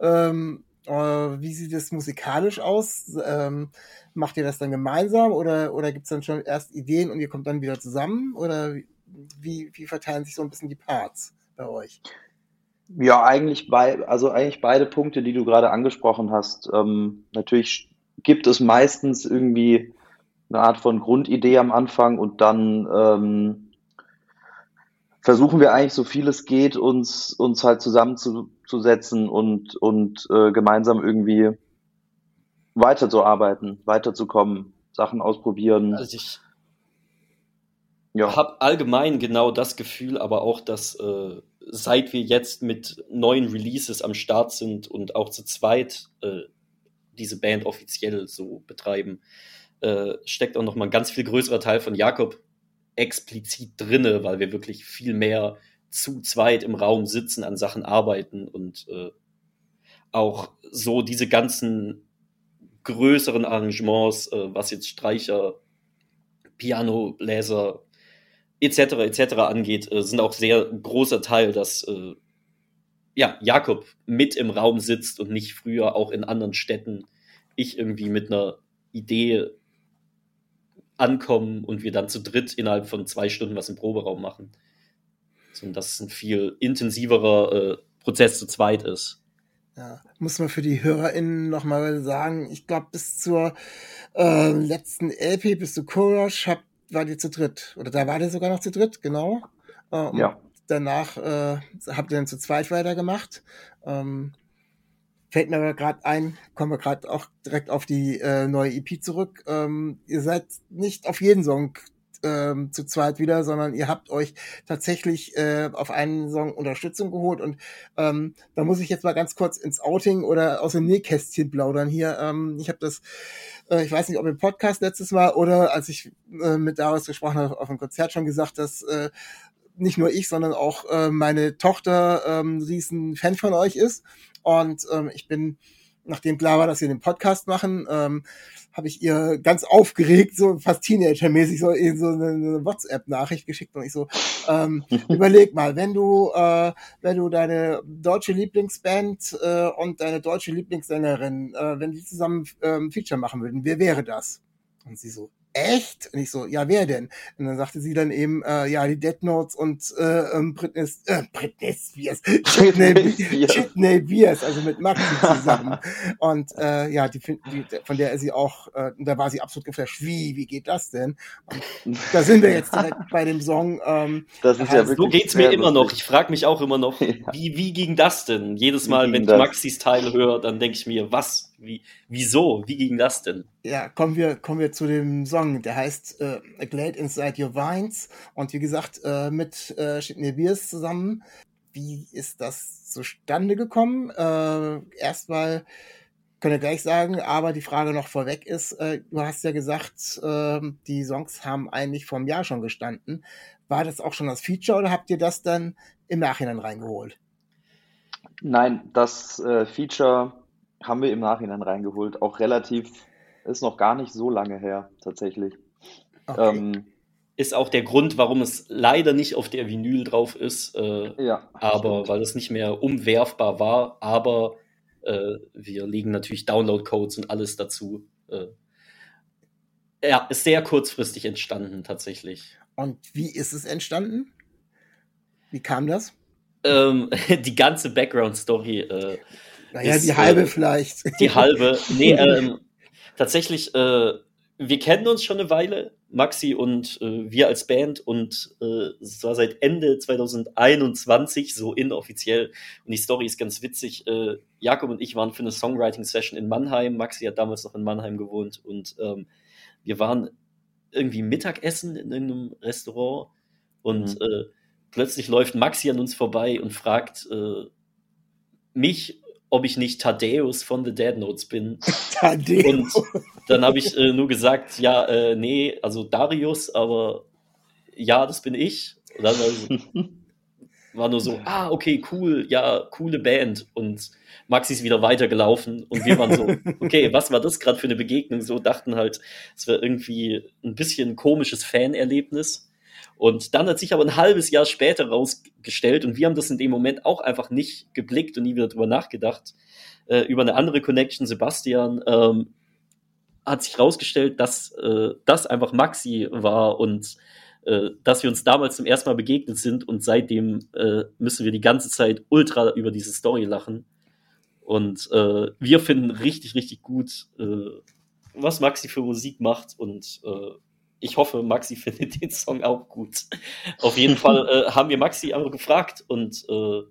Ähm, Äh, wie sieht es musikalisch aus? Ähm, macht ihr das dann gemeinsam oder, oder gibt es dann schon erst Ideen und ihr kommt dann wieder zusammen? Oder wie, wie verteilen sich so ein bisschen die Parts bei euch? Ja, eigentlich bei, also eigentlich beide Punkte, die du gerade angesprochen hast. Ähm, natürlich gibt es meistens irgendwie eine Art von Grundidee am Anfang und dann ähm, versuchen wir eigentlich so viel es geht, uns, uns halt zusammenzusetzen und, und äh, gemeinsam irgendwie weiterzuarbeiten, weiterzukommen, Sachen ausprobieren. Also ich ja. habe allgemein genau das Gefühl, aber auch, dass äh, seit wir jetzt mit neuen Releases am Start sind und auch zu zweit äh, diese Band offiziell so betreiben, äh, steckt auch noch mal ein ganz viel größerer Teil von Jakob explizit drinne, weil wir wirklich viel mehr zu zweit im Raum sitzen, an Sachen arbeiten und äh, auch so diese ganzen größeren Arrangements, äh, was jetzt Streicher, Piano, Bläser etc. etc. angeht, äh, sind auch sehr großer Teil, dass äh, ja, Jakob mit im Raum sitzt und nicht früher auch in anderen Städten ich irgendwie mit einer Idee ankommen und wir dann zu dritt innerhalb von zwei Stunden was im Proberaum machen. So, und das ein viel intensiverer äh, Prozess zu zweit ist. Ja, muss man für die HörerInnen nochmal sagen, ich glaube, bis zur äh, letzten LP, bis zu Courage, hab, war die zu dritt. Oder da war der sogar noch zu dritt, genau. Äh, ja. Danach äh, habt ihr dann zu zweit weitergemacht. Ähm, fällt mir gerade ein, kommen wir gerade auch direkt auf die äh, neue EP zurück. Ähm, ihr seid nicht auf jeden Song ähm, zu zweit wieder, sondern ihr habt euch tatsächlich äh, auf einen Song Unterstützung geholt und ähm, da muss ich jetzt mal ganz kurz ins Outing oder aus dem Nähkästchen plaudern hier. Ähm, ich habe das, äh, ich weiß nicht, ob im Podcast letztes Mal oder als ich äh, mit Darius gesprochen habe auf dem Konzert schon gesagt, dass äh, nicht nur ich, sondern auch äh, meine Tochter ähm, riesen Fan von euch ist. Und ähm, ich bin, nachdem klar war, dass wir den Podcast machen, ähm, habe ich ihr ganz aufgeregt, so fast Teenager-mäßig, so, so eine, eine WhatsApp-Nachricht geschickt und ich so, ähm, [laughs] überleg mal, wenn du, äh, wenn du deine deutsche Lieblingsband äh, und deine deutsche Lieblingssängerin, äh, wenn die zusammen ähm, Feature machen würden, wer wäre das? Und sie so, echt? Und ich so, ja, wer denn? Und dann sagte sie dann eben, äh, ja, die Dead Notes und äh, ähm, Britney, äh, Britney [laughs] Spears, Chitney Beers, also mit Maxi zusammen. [laughs] und äh, ja, die, die, von der ist sie auch, äh, da war sie absolut geflasht. Wie, wie geht das denn? Und da sind wir jetzt direkt bei dem Song. Ähm, das ist ja wirklich so geht's mir immer noch. Ich frage mich auch immer noch, [laughs] ja. wie, wie ging das denn? Jedes Mal, wenn ich das? Maxis Teil höre, dann denke ich mir, was? Wie, wieso? Wie ging das denn? Ja, kommen wir, kommen wir zu dem Song. Der heißt äh, A Glade Inside Your Vines. Und wie gesagt, äh, mit äh, Sidney Beers zusammen. Wie ist das zustande gekommen? Äh, erstmal können wir gleich sagen, aber die Frage noch vorweg ist, äh, du hast ja gesagt, äh, die Songs haben eigentlich vom Jahr schon gestanden. War das auch schon das Feature oder habt ihr das dann im Nachhinein reingeholt? Nein, das äh, Feature haben wir im Nachhinein reingeholt. Auch relativ, ist noch gar nicht so lange her, tatsächlich. Okay. Ähm, ist auch der Grund, warum es leider nicht auf der Vinyl drauf ist. Äh, ja, aber stimmt. weil es nicht mehr umwerfbar war. Aber äh, wir legen natürlich Download-Codes und alles dazu. Äh, ja, ist sehr kurzfristig entstanden, tatsächlich. Und wie ist es entstanden? Wie kam das? Ähm, [laughs] die ganze Background-Story äh, naja, ist, die halbe äh, vielleicht. Die halbe. Nee, [laughs] ähm, tatsächlich, äh, wir kennen uns schon eine Weile, Maxi und äh, wir als Band und äh, es war seit Ende 2021 so inoffiziell und die Story ist ganz witzig. Äh, Jakob und ich waren für eine Songwriting-Session in Mannheim. Maxi hat damals noch in Mannheim gewohnt und ähm, wir waren irgendwie Mittagessen in einem Restaurant und mhm. äh, plötzlich läuft Maxi an uns vorbei und fragt mich ob ich nicht Thaddeus von The Dead Notes bin. [laughs] Thaddeus. Und dann habe ich äh, nur gesagt, ja, äh, nee, also Darius, aber ja, das bin ich. Und dann war, [laughs] war nur so, ah, okay, cool, ja, coole Band. Und Maxi ist wieder weitergelaufen und wir waren so, [laughs] okay, was war das gerade für eine Begegnung? So dachten halt, es wäre irgendwie ein bisschen ein komisches Fanerlebnis. Und dann hat sich aber ein halbes Jahr später rausgestellt und wir haben das in dem Moment auch einfach nicht geblickt und nie wieder drüber nachgedacht. Äh, über eine andere Connection, Sebastian, ähm, hat sich rausgestellt, dass äh, das einfach Maxi war und äh, dass wir uns damals zum ersten Mal begegnet sind und seitdem äh, müssen wir die ganze Zeit ultra über diese Story lachen. Und äh, wir finden richtig, richtig gut, äh, was Maxi für Musik macht und ich hoffe, Maxi [laughs] findet den Song auch gut. Auf jeden Fall [laughs] äh, haben wir Maxi einfach gefragt und äh,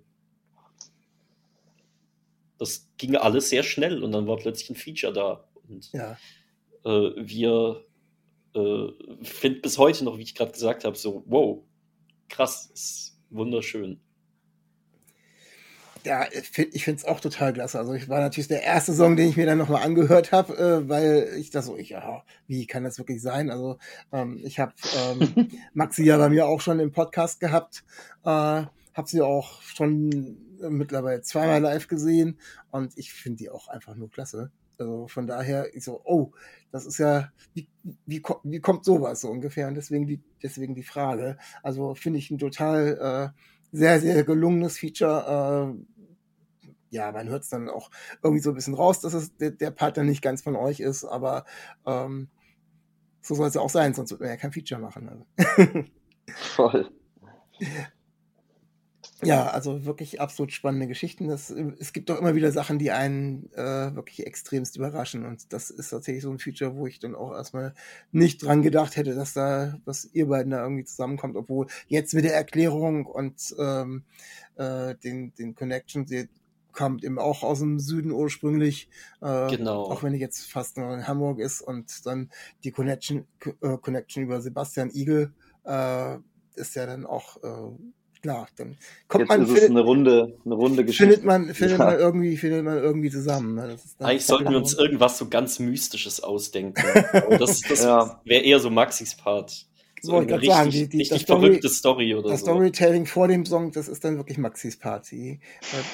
das ging alles sehr schnell und dann war plötzlich ein Feature da. Und Ja. äh, wir äh, finden bis heute noch, wie ich gerade gesagt habe, so, wow, krass, ist wunderschön. Ja, ich find- ich finde es auch total klasse. Also ich war natürlich der erste Song, den ich mir dann nochmal angehört habe, äh, weil ich das so, ich, ja, wie kann das wirklich sein? Also ähm, ich habe ähm, [laughs] Maxi ja bei mir auch schon im Podcast gehabt, äh, habe sie auch schon mittlerweile zweimal live gesehen und ich finde die auch einfach nur klasse. Also von daher, ich so, oh, das ist ja, wie, wie, wie kommt sowas so ungefähr? Und deswegen die, deswegen die Frage. Also finde ich ein total äh, sehr, sehr gelungenes Feature. Äh, ja, man hört es dann auch irgendwie so ein bisschen raus, dass es der, der Part dann nicht ganz von euch ist, aber ähm, so soll es ja auch sein, sonst wird man ja kein Feature machen. Also. [laughs] Voll. Ja, also wirklich absolut spannende Geschichten. Das, es gibt doch immer wieder Sachen, die einen äh, wirklich extremst überraschen. Und das ist tatsächlich so ein Feature, wo ich dann auch erstmal nicht dran gedacht hätte, dass da, dass ihr beiden da irgendwie zusammenkommt, obwohl jetzt mit der Erklärung und ähm, äh, den, den Connection, die kommt eben auch aus dem Süden ursprünglich. Äh, Genau. Auch wenn ich jetzt fast nur in Hamburg ist und dann die Connection, äh, Connection über Sebastian Igel äh, ist ja dann auch äh, klar. Dann kommt Jetzt man, ist es findet, eine runde, eine runde Geschichte. findet man, findet Ja. man irgendwie, findet man irgendwie zusammen. Ne? Das ist dann Eigentlich sollten wir uns irgendwas so ganz Mystisches ausdenken. [laughs] Das das Ja. wäre eher so Maxis Part. So Wollte ich sagen, die- die- richtig das Story- verrückte Story oder das so. Storytelling vor dem Song, das ist dann wirklich Maxis Party.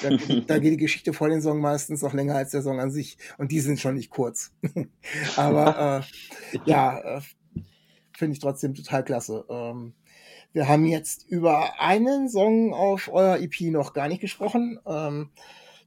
Da, da, [laughs] da geht die Geschichte vor dem Song meistens noch länger als der Song an sich. Und die sind schon nicht kurz. [laughs] Aber äh, ja, äh, finde ich trotzdem total klasse. Ähm, wir haben jetzt über einen Song auf eurer EP noch gar nicht gesprochen. Ähm,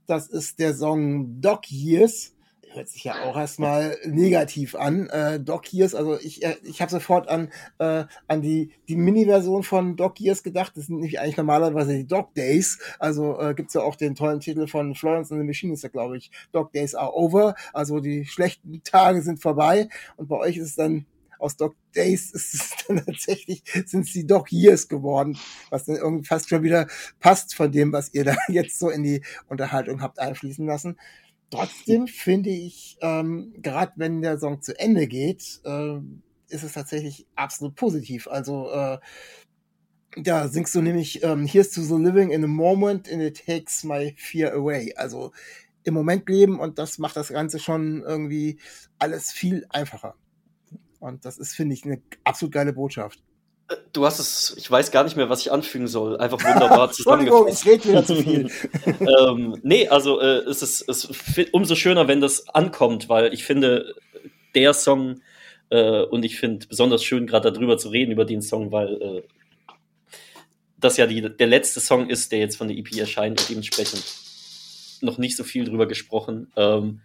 das ist der Song Dog Years. Hört sich ja auch erstmal negativ an. Äh, Dog Years, also ich, äh, ich habe sofort an, äh, an die, die Mini-Version von Dog Years gedacht. Das sind nämlich eigentlich normalerweise die Dog Days. Also äh, gibt's ja auch den tollen Titel von Florence and the Machine, ist ja glaube ich, Dog Days are over. Also die schlechten Tage sind vorbei. Und bei euch ist es dann aus Dog Days [laughs] ist es dann tatsächlich, sind es die Dog Years geworden, was dann irgendwie fast schon wieder passt von dem, was ihr da [laughs] jetzt so in die Unterhaltung habt einfließen lassen. Trotzdem finde ich, ähm, gerade wenn der Song zu Ende geht, ähm, ist es tatsächlich absolut positiv. Also äh, da singst du nämlich ähm, Here's to the living in a moment and it takes my fear away. Also im Moment leben und das macht das Ganze schon irgendwie alles viel einfacher. Und das ist, finde ich, eine absolut geile Botschaft. Du hast es, ich weiß gar nicht mehr, was ich anfügen soll. Einfach wunderbar [laughs] Entschuldigung, ich zusammengefasst. rede wieder zu viel. [laughs] ähm, nee, also äh, es ist es umso schöner, wenn das ankommt, weil ich finde, der Song äh, und ich finde besonders schön, gerade darüber zu reden, über den Song, weil äh, das ja die, der letzte Song ist, der jetzt von der EP erscheint und dementsprechend noch nicht so viel drüber gesprochen. Ähm,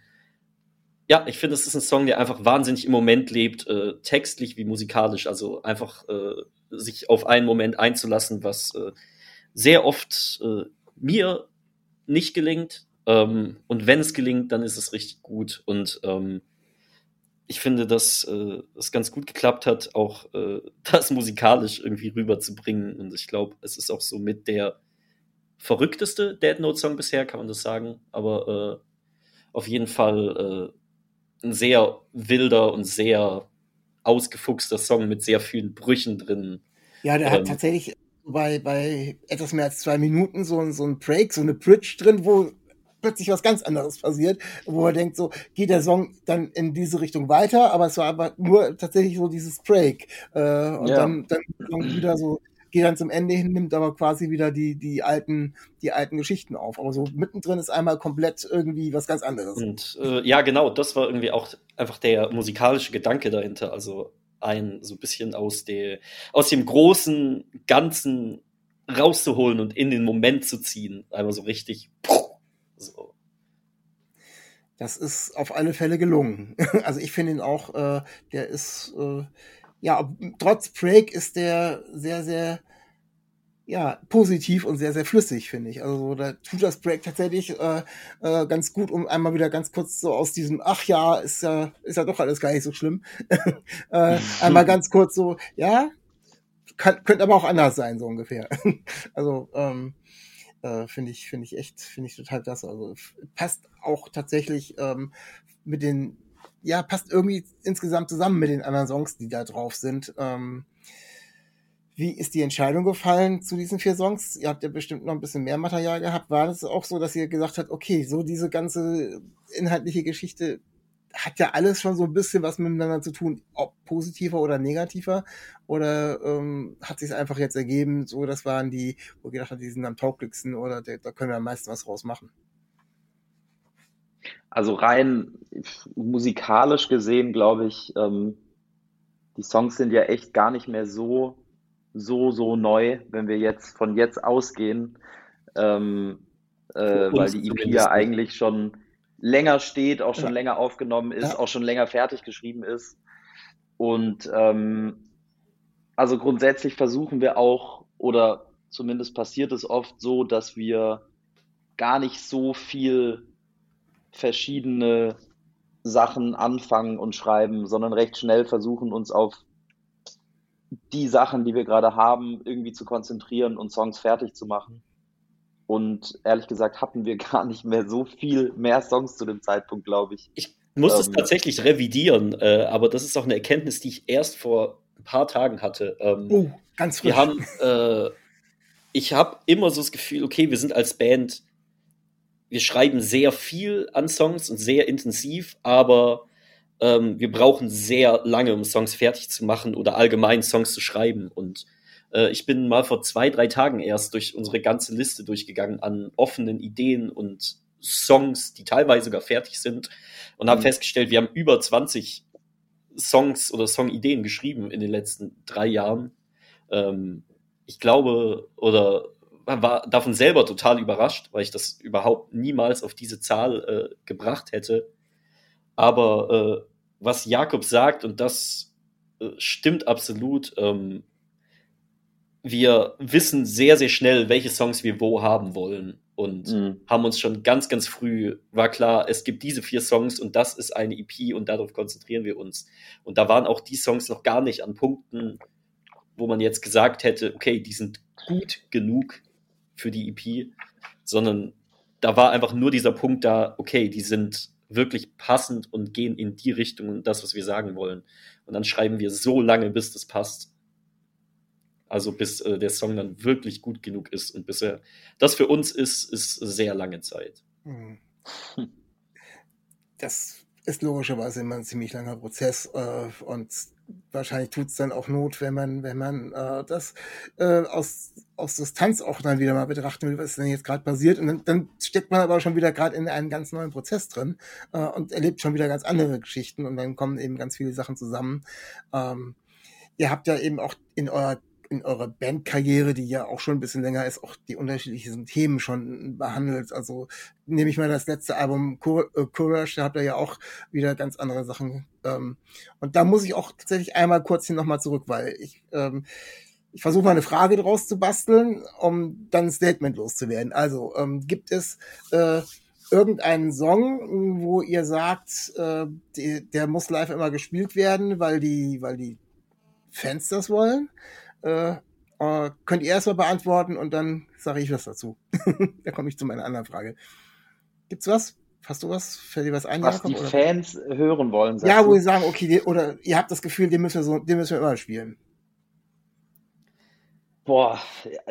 ja, ich finde, es ist ein Song, der einfach wahnsinnig im Moment lebt, äh, textlich wie musikalisch. Also einfach äh, sich auf einen Moment einzulassen, was äh, sehr oft äh, mir nicht gelingt. Ähm, und wenn es gelingt, dann ist es richtig gut. Und ähm, ich finde, dass äh, es ganz gut geklappt hat, auch äh, [laughs] das musikalisch irgendwie rüberzubringen. Und ich glaube, es ist auch so mit der verrückteste Dead Note Song bisher, kann man das sagen. Aber auf jeden Fall ein sehr wilder und sehr ausgefuchster Song mit sehr vielen Brüchen drin. Ja, der hat Ähm. tatsächlich bei, bei etwas mehr als zwei Minuten so, ein- so ein Break, so eine Bridge drin, wo plötzlich was ganz anderes passiert, wo er denkt, so geht der Song dann in diese Richtung weiter, aber es war aber nur tatsächlich so dieses Break. Äh, und Ja. dann, dann wieder so, geht dann zum Ende hin, nimmt aber quasi wieder die, die alten, die alten Geschichten auf. Aber so mittendrin ist einmal komplett irgendwie was ganz anderes. Und äh, ja, genau, das war irgendwie auch einfach der musikalische Gedanke dahinter. Also einen so ein bisschen aus, der, aus dem großen Ganzen rauszuholen und in den Moment zu ziehen. Einmal so richtig. So. Das ist auf alle Fälle gelungen. [laughs] Also ich finde ihn auch, äh, der ist, äh, ja, trotz Break ist der sehr, sehr, ja, positiv und sehr, sehr flüssig, finde ich. Also da tut das Break tatsächlich äh, äh, ganz gut, um einmal wieder ganz kurz so aus diesem, ach ja, ist ja, ist ja doch alles gar nicht so schlimm. [laughs] äh, einmal ganz kurz so, ja, kann, könnte aber auch anders sein, so ungefähr. [laughs] also, ähm, äh, finde ich, finde ich echt, finde ich total klasse. Also passt auch tatsächlich ähm, mit den, ja, passt irgendwie insgesamt zusammen mit den anderen Songs, die da drauf sind. Ähm, wie ist die Entscheidung gefallen zu diesen vier Songs? Ihr habt ja bestimmt noch ein bisschen mehr Material gehabt. War es auch so, dass ihr gesagt habt, okay, so diese ganze inhaltliche Geschichte hat ja alles schon so ein bisschen was miteinander zu tun, ob positiver oder negativer? Oder ähm, hat sich einfach jetzt ergeben, so das waren die, wo ihr gedacht habt, die sind am tauglichsten oder da können wir am meisten was rausmachen? Also rein musikalisch gesehen, glaube ich, ähm, die Songs sind ja echt gar nicht mehr so so, so neu, wenn wir jetzt von jetzt ausgehen, ähm, äh, weil die EP ja eigentlich schon länger steht, auch schon ja. länger aufgenommen ist, ja. auch schon länger fertig geschrieben ist. Und ähm, also grundsätzlich versuchen wir auch, oder zumindest passiert es oft so, dass wir gar nicht so viel verschiedene Sachen anfangen und schreiben, sondern recht schnell versuchen, uns auf die Sachen, die wir gerade haben, irgendwie zu konzentrieren und Songs fertig zu machen. Und ehrlich gesagt hatten wir [laughs] gar nicht mehr so viel mehr Songs zu dem Zeitpunkt, glaube ich. Ich muss ähm, es tatsächlich revidieren, äh, aber das ist auch eine Erkenntnis, die ich erst vor ein paar Tagen hatte. Ähm, oh, ganz frisch. Wir haben, äh, ich habe immer so das Gefühl, okay, wir sind als Band, wir schreiben sehr viel an Songs und sehr intensiv, aber ähm, wir brauchen sehr lange, um Songs fertig zu machen oder allgemein Songs zu schreiben. Und äh, ich bin mal vor zwei, drei Tagen erst durch unsere ganze Liste durchgegangen an offenen Ideen und Songs, die teilweise sogar fertig sind und habe mhm. festgestellt, wir haben über 20 Songs oder Songideen geschrieben in den letzten drei Jahren. Ähm, ich glaube, oder war davon selber total überrascht, weil ich das überhaupt niemals auf diese Zahl äh, gebracht hätte. Aber äh, was Jakob sagt, und das äh, stimmt absolut, ähm, wir wissen sehr, sehr schnell, welche Songs wir wo haben wollen. Und mhm. haben uns schon ganz, ganz früh, war klar, es gibt diese vier Songs und das ist eine EP und darauf konzentrieren wir uns. Und da waren auch die Songs noch gar nicht an Punkten, wo man jetzt gesagt hätte, okay, die sind gut genug für die EP, sondern da war einfach nur dieser Punkt da, okay, die sind wirklich passend und gehen in die Richtung und das, was wir sagen wollen. Und dann schreiben wir so lange, bis das passt. Also bis äh, der Song dann wirklich gut genug ist und bis er das für uns ist, ist sehr lange Zeit. Hm. Das ist logischerweise immer ein ziemlich langer Prozess äh, und wahrscheinlich tut es dann auch Not, wenn man, wenn man äh, das äh, aus, aus Distanz auch dann wieder mal betrachten will, was denn jetzt gerade passiert. Und dann, dann steckt man aber schon wieder gerade in einem ganz neuen Prozess drin äh, und erlebt schon wieder ganz andere Geschichten und dann kommen eben ganz viele Sachen zusammen. Ähm, ihr habt ja eben auch in eurer in eurer Bandkarriere, die ja auch schon ein bisschen länger ist, auch die unterschiedlichen Themen schon behandelt. Also nehme ich mal das letzte Album äh, Courage, da habt ihr ja auch wieder ganz andere Sachen. Ähm, und da muss ich auch tatsächlich einmal kurz hier nochmal zurück, weil ich, ähm, ich versuche mal eine Frage draus zu basteln, um dann ein Statement loszuwerden. Also ähm, gibt es äh, irgendeinen Song, wo ihr sagt, äh, die, der muss live immer gespielt werden, weil die, weil die Fans das wollen? Äh, äh, könnt ihr erstmal beantworten und dann sage ich was dazu. [laughs] da komme ich zu meiner anderen Frage. Gibt's was? Hast du was? Fällt dir was ein? Was die oder? Fans hören wollen, Ja, wo sie sagen, okay, oder ihr habt das Gefühl, den müssen wir so, den müssen wir immer spielen. Boah,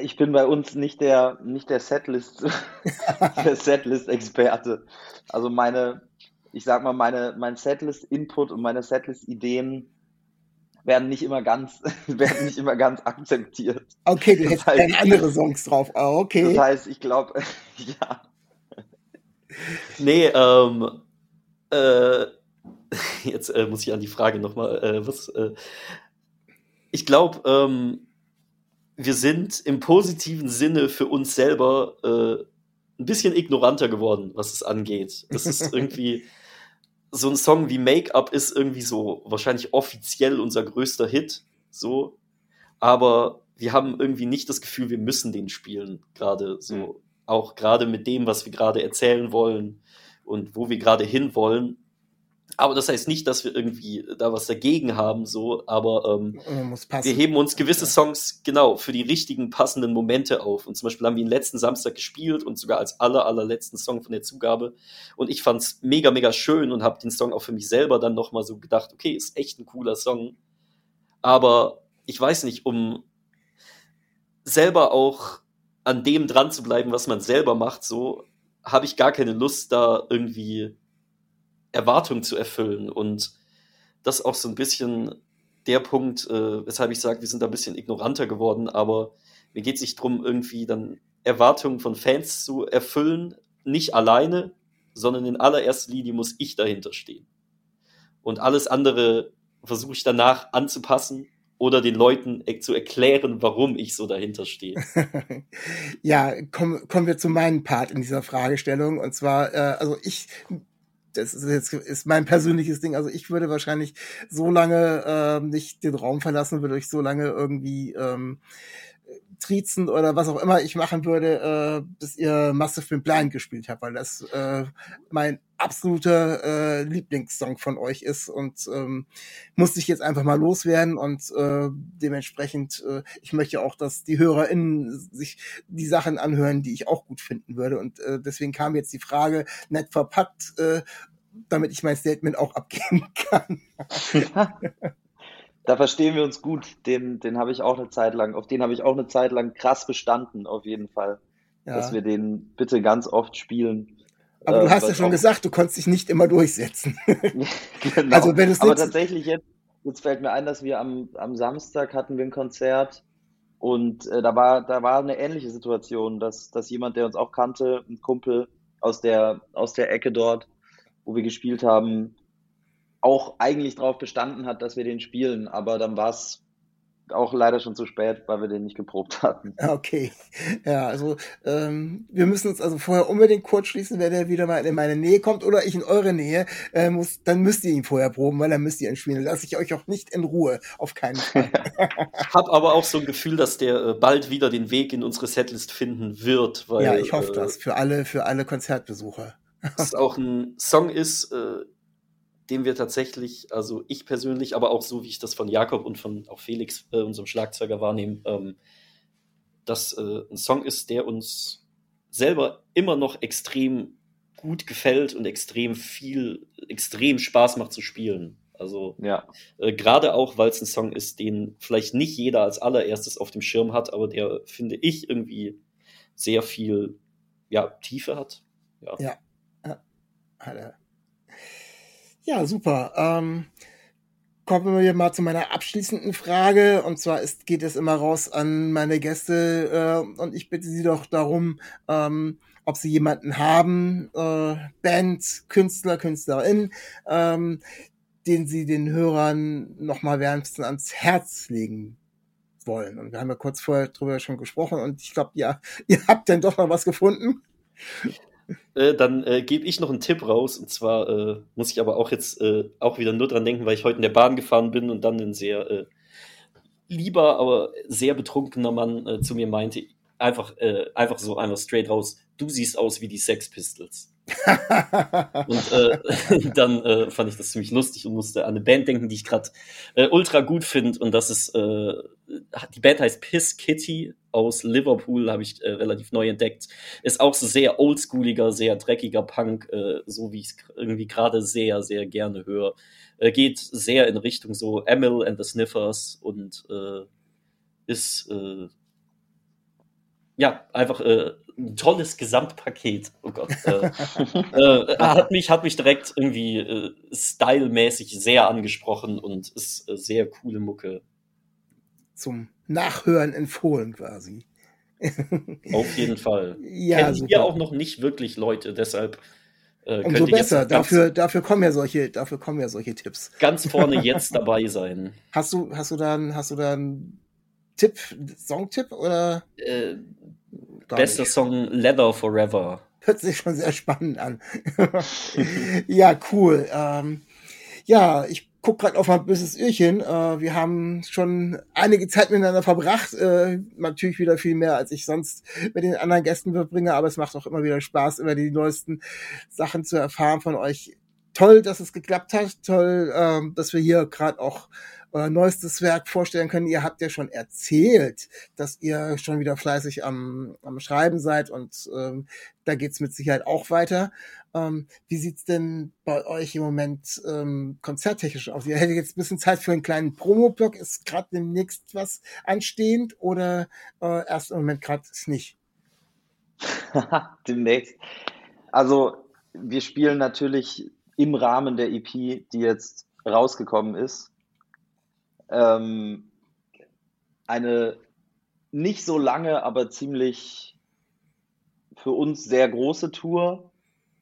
ich bin bei uns nicht der, nicht der Setlist, [laughs] der Setlist-Experte. Also meine, ich sag mal, meine, mein Setlist-Input und meine Setlist-Ideen werden nicht immer ganz, [laughs] werden nicht immer ganz akzeptiert. Okay, du hättest heißt, andere Songs drauf. Oh, okay. Das heißt, ich glaube, [laughs] ja. Nee, ähm, äh, [laughs] jetzt äh, muss ich an die Frage nochmal, äh, was, äh, ich glaube, ähm, wir sind im positiven Sinne für uns selber äh, ein bisschen ignoranter geworden, was es angeht. Es ist irgendwie so ein Song wie Make-up ist irgendwie so wahrscheinlich offiziell unser größter Hit, so. Aber wir haben irgendwie nicht das Gefühl, wir müssen den spielen, gerade so. Mhm. Auch gerade mit dem, was wir gerade erzählen wollen und wo wir gerade hin wollen. Aber das heißt nicht, dass wir irgendwie da was dagegen haben, so, aber ähm, wir heben uns gewisse Songs genau für die richtigen passenden Momente auf. Und zum Beispiel haben wir ihn letzten Samstag gespielt und sogar als aller, allerletzten Song von der Zugabe. Und ich fand's mega, mega schön und habe den Song auch für mich selber dann nochmal so gedacht, okay, ist echt ein cooler Song. Aber ich weiß nicht, um selber auch an dem dran zu bleiben, was man selber macht, so habe ich gar keine Lust, da irgendwie Erwartungen zu erfüllen. Und das ist auch so ein bisschen der Punkt, äh, weshalb ich sage, wir sind da ein bisschen ignoranter geworden, aber mir geht es nicht darum, irgendwie dann Erwartungen von Fans zu erfüllen, nicht alleine, sondern in allererster Linie muss ich dahinter stehen. Und alles andere versuche ich danach anzupassen oder den Leuten e-, zu erklären, warum ich so dahinter stehe. [laughs] ja, komm, kommen wir zu meinem Part in dieser Fragestellung. Und zwar, äh, also ich das ist jetzt ist mein persönliches Ding. Also ich würde wahrscheinlich so lange äh, nicht den Raum verlassen, würde ich so lange irgendwie ähm, triezen oder was auch immer ich machen würde, äh, bis ihr Massive Blind gespielt habt, weil das äh, mein absoluter äh, Lieblingssong von euch ist und ähm, musste ich jetzt einfach mal loswerden und äh, dementsprechend, äh, ich möchte auch, dass die HörerInnen sich die Sachen anhören, die ich auch gut finden würde und äh, deswegen kam jetzt die Frage nett verpackt, äh, damit ich mein Statement auch abgeben [laughs] kann. [laughs] da verstehen wir uns gut. Den, den habe ich auch eine Zeit lang, auf den habe ich auch eine Zeit lang krass bestanden, auf jeden Fall. Ja. Dass wir den bitte ganz oft spielen. Aber du äh, hast ja schon gesagt, du konntest dich nicht immer durchsetzen. [laughs] [laughs] genau. Also wenn Aber tatsächlich jetzt, jetzt fällt mir ein, dass wir am, am Samstag hatten wir ein Konzert und äh, da war da war eine ähnliche Situation, dass, dass jemand, der uns auch kannte, ein Kumpel aus der aus der Ecke dort, wo wir gespielt haben, auch eigentlich darauf bestanden hat, dass wir den spielen, aber dann war es auch leider schon zu spät, weil wir den nicht geprobt hatten. [laughs] Okay, ja, also ähm, wir müssen uns also vorher unbedingt kurz schließen, wenn er wieder mal in meine Nähe kommt oder ich in eure Nähe äh, muss, dann müsst ihr ihn vorher proben, weil dann müsst ihr ihn spielen. Dann lasse ich euch auch nicht in Ruhe, auf keinen Fall. [laughs] [laughs] Hab aber auch so ein Gefühl, dass der äh, bald wieder den Weg in unsere Setlist finden wird. Weil, ja, ich hoffe äh, das für alle, für alle Konzertbesucher. Dass auch ein Song ist, äh, den wir tatsächlich, also ich persönlich, aber auch so, wie ich das von Jakob und von auch Felix, äh, unserem Schlagzeuger, wahrnehme, ähm, dass äh, ein Song ist, der uns selber immer noch extrem gut gefällt und extrem viel, extrem Spaß macht zu spielen. Also ja. äh, gerade auch, weil es ein Song ist, den vielleicht nicht jeder als allererstes auf dem Schirm hat, aber der, finde ich, irgendwie sehr viel ja, Tiefe hat. Ja. ja. ja. Ja, super. Ähm, kommen wir mal zu meiner abschließenden Frage. Und zwar ist, geht es immer raus an meine Gäste äh, und ich bitte sie doch darum, ähm, ob sie jemanden haben, äh, Band, Künstler, Künstlerin, ähm, den sie den Hörern nochmal wärmstens ans Herz legen wollen. Und wir haben ja kurz vorher drüber schon gesprochen und ich glaube, ja, [laughs] ihr habt dann doch noch was gefunden. Äh, dann äh, gebe ich noch einen Tipp raus. Und zwar äh, muss ich aber auch jetzt äh, auch wieder nur dran denken, weil ich heute in der Bahn gefahren bin und dann ein sehr äh, lieber, aber sehr betrunkener Mann zu mir meinte, einfach, einfach so, einfach straight raus, du siehst aus wie die Sex Pistols. Und äh, [laughs] dann äh, fand ich das ziemlich lustig und musste an eine Band denken, die ich gerade äh, ultra gut finde. Und das ist, äh, die Band heißt Piss Kitty aus Liverpool, habe ich äh, relativ neu entdeckt. Ist auch so sehr oldschooliger, sehr dreckiger Punk, äh, so wie ich es irgendwie gerade sehr, sehr gerne höre. Geht sehr in Richtung so Emil and the Sniffers und ist ja, einfach ein tolles Gesamtpaket. Oh Gott. Äh, [laughs] äh, hat, mich, hat mich direkt irgendwie äh, stylmäßig sehr angesprochen und ist äh, sehr coole Mucke. Zum Nachhören empfohlen quasi. [laughs] Auf jeden Fall. Ja, Kennen hier auch noch nicht wirklich Leute, deshalb äh, Umso besser. Dafür, dafür kommen ja solche, dafür kommen ja solche Tipps. ganz vorne jetzt [laughs] dabei sein. Hast du, hast du dann, hast du dann Tipp, Songtipp oder Äh, bester nicht? Song Leather Forever. Hört sich schon sehr spannend an. [laughs] ja, cool. Ähm, ja, ich guck gerade auf mein böses Öhrchen. Äh, wir haben schon einige Zeit miteinander verbracht. Äh, natürlich wieder viel mehr, als ich sonst mit den anderen Gästen verbringe, aber es macht auch immer wieder Spaß, immer die neuesten Sachen zu erfahren von euch. Toll, dass es geklappt hat. Toll, ähm, dass wir hier gerade auch euer neuestes Werk vorstellen können. Ihr habt ja schon erzählt, dass ihr schon wieder fleißig am, am Schreiben seid und ähm, da geht's mit Sicherheit auch weiter. Ähm, wie sieht's denn bei euch im Moment ähm, konzerttechnisch aus? Ihr hättet jetzt ein bisschen Zeit für einen kleinen Promo-Block. Ist gerade demnächst was anstehend oder äh, erst im Moment gerade nicht? [laughs] Demnächst. Also, wir spielen natürlich im Rahmen der EP, die jetzt rausgekommen ist, ähm, eine nicht so lange, aber ziemlich für uns sehr große Tour,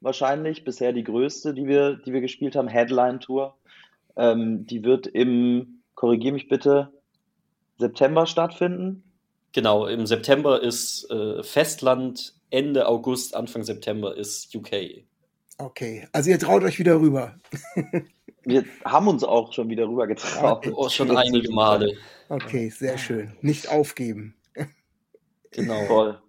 wahrscheinlich, bisher die größte, die wir, die wir gespielt haben, Headline-Tour. Ähm, die wird im, korrigier mich bitte, September stattfinden. Genau, im September ist äh, Festland, Ende August, Anfang September ist UK. Okay, also ihr traut euch wieder rüber. [laughs] Wir haben uns auch schon wieder rüber getraut. Oh, schon einige Male. Okay, sehr schön. Nicht aufgeben. [laughs] Genau. Voll.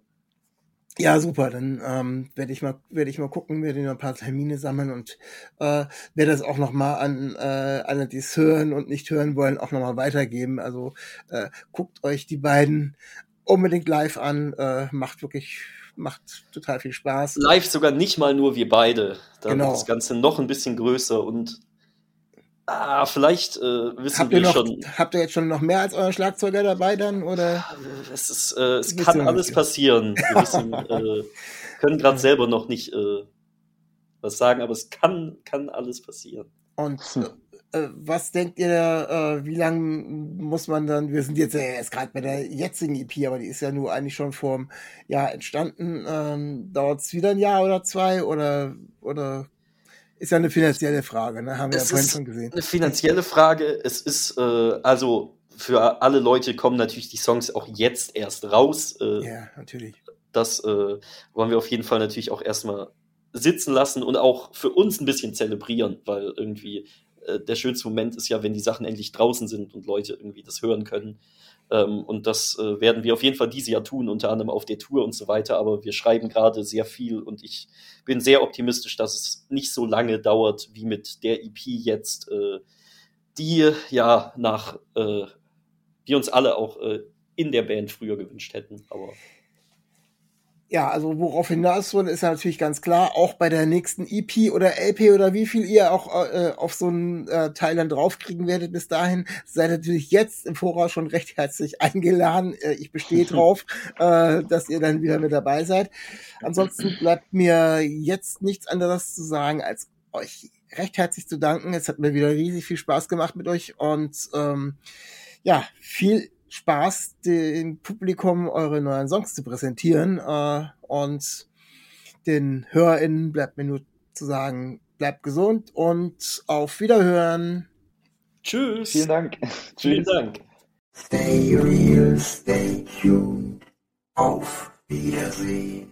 Ja, super. Dann ähm, werde ich mal werde ich mal gucken, werde noch ein paar Termine sammeln und äh, werde das auch noch mal an äh, alle, die es hören und nicht hören wollen, auch noch mal weitergeben. Also äh, guckt euch die beiden unbedingt live an. Äh, macht wirklich macht total viel Spaß. Live sogar nicht mal nur wir beide. Da Genau. wird das Ganze noch ein bisschen größer und ah, vielleicht äh, wissen Habt ihr wir noch schon. habt ihr jetzt schon noch mehr als euren Schlagzeuger dabei dann oder? Es, ist, äh, es kann alles nicht. passieren. Wir wissen, [laughs] äh, können gerade selber noch nicht äh, was sagen, aber es kann, kann alles passieren. Und äh, was denkt ihr, äh, wie lange muss man dann, wir sind jetzt äh, erst gerade bei der jetzigen EP, aber die ist ja nur eigentlich schon vor einem Jahr entstanden. Ähm, Dauert es wieder ein Jahr oder zwei oder, oder ist ja eine finanzielle Frage, ne? haben wir ja Es vorhin ist schon gesehen. Eine finanzielle Frage. Es ist, äh, also für alle Leute kommen natürlich die Songs auch jetzt erst raus. Äh, Ja, natürlich. Das äh, wollen wir auf jeden Fall natürlich auch erstmal sitzen lassen und auch für uns ein bisschen zelebrieren, weil irgendwie äh, der schönste Moment ist ja, wenn die Sachen endlich draußen sind und Leute irgendwie das hören können. Ähm, und das äh, werden wir auf jeden Fall dieses Jahr tun, unter anderem auf der Tour und so weiter. Aber wir schreiben gerade sehr viel und ich bin sehr optimistisch, dass es nicht so lange dauert wie mit der EP jetzt, äh, die ja nach äh, wir uns alle auch äh, in der Band früher gewünscht hätten. Aber Ja, also worauf hinaus wollen, ist ja natürlich ganz klar, auch bei der nächsten EP oder LP oder wie viel ihr auch äh, auf so einen äh, Teil dann draufkriegen werdet bis dahin, seid natürlich jetzt im Voraus schon recht herzlich eingeladen. Äh, ich bestehe [laughs] drauf, äh, dass ihr dann wieder mit dabei seid. Ansonsten bleibt mir jetzt nichts anderes zu sagen, als euch recht herzlich zu danken. Es hat mir wieder riesig viel Spaß gemacht mit euch und ähm, ja, viel Spaß, dem Publikum eure neuen Songs zu präsentieren. Äh, und den HörerInnen bleibt mir nur zu sagen, bleibt gesund und auf Wiederhören. tschüss. Vielen Dank. [laughs] Vielen Tschüss. Dank. Stay real, stay tuned. Auf Wiedersehen.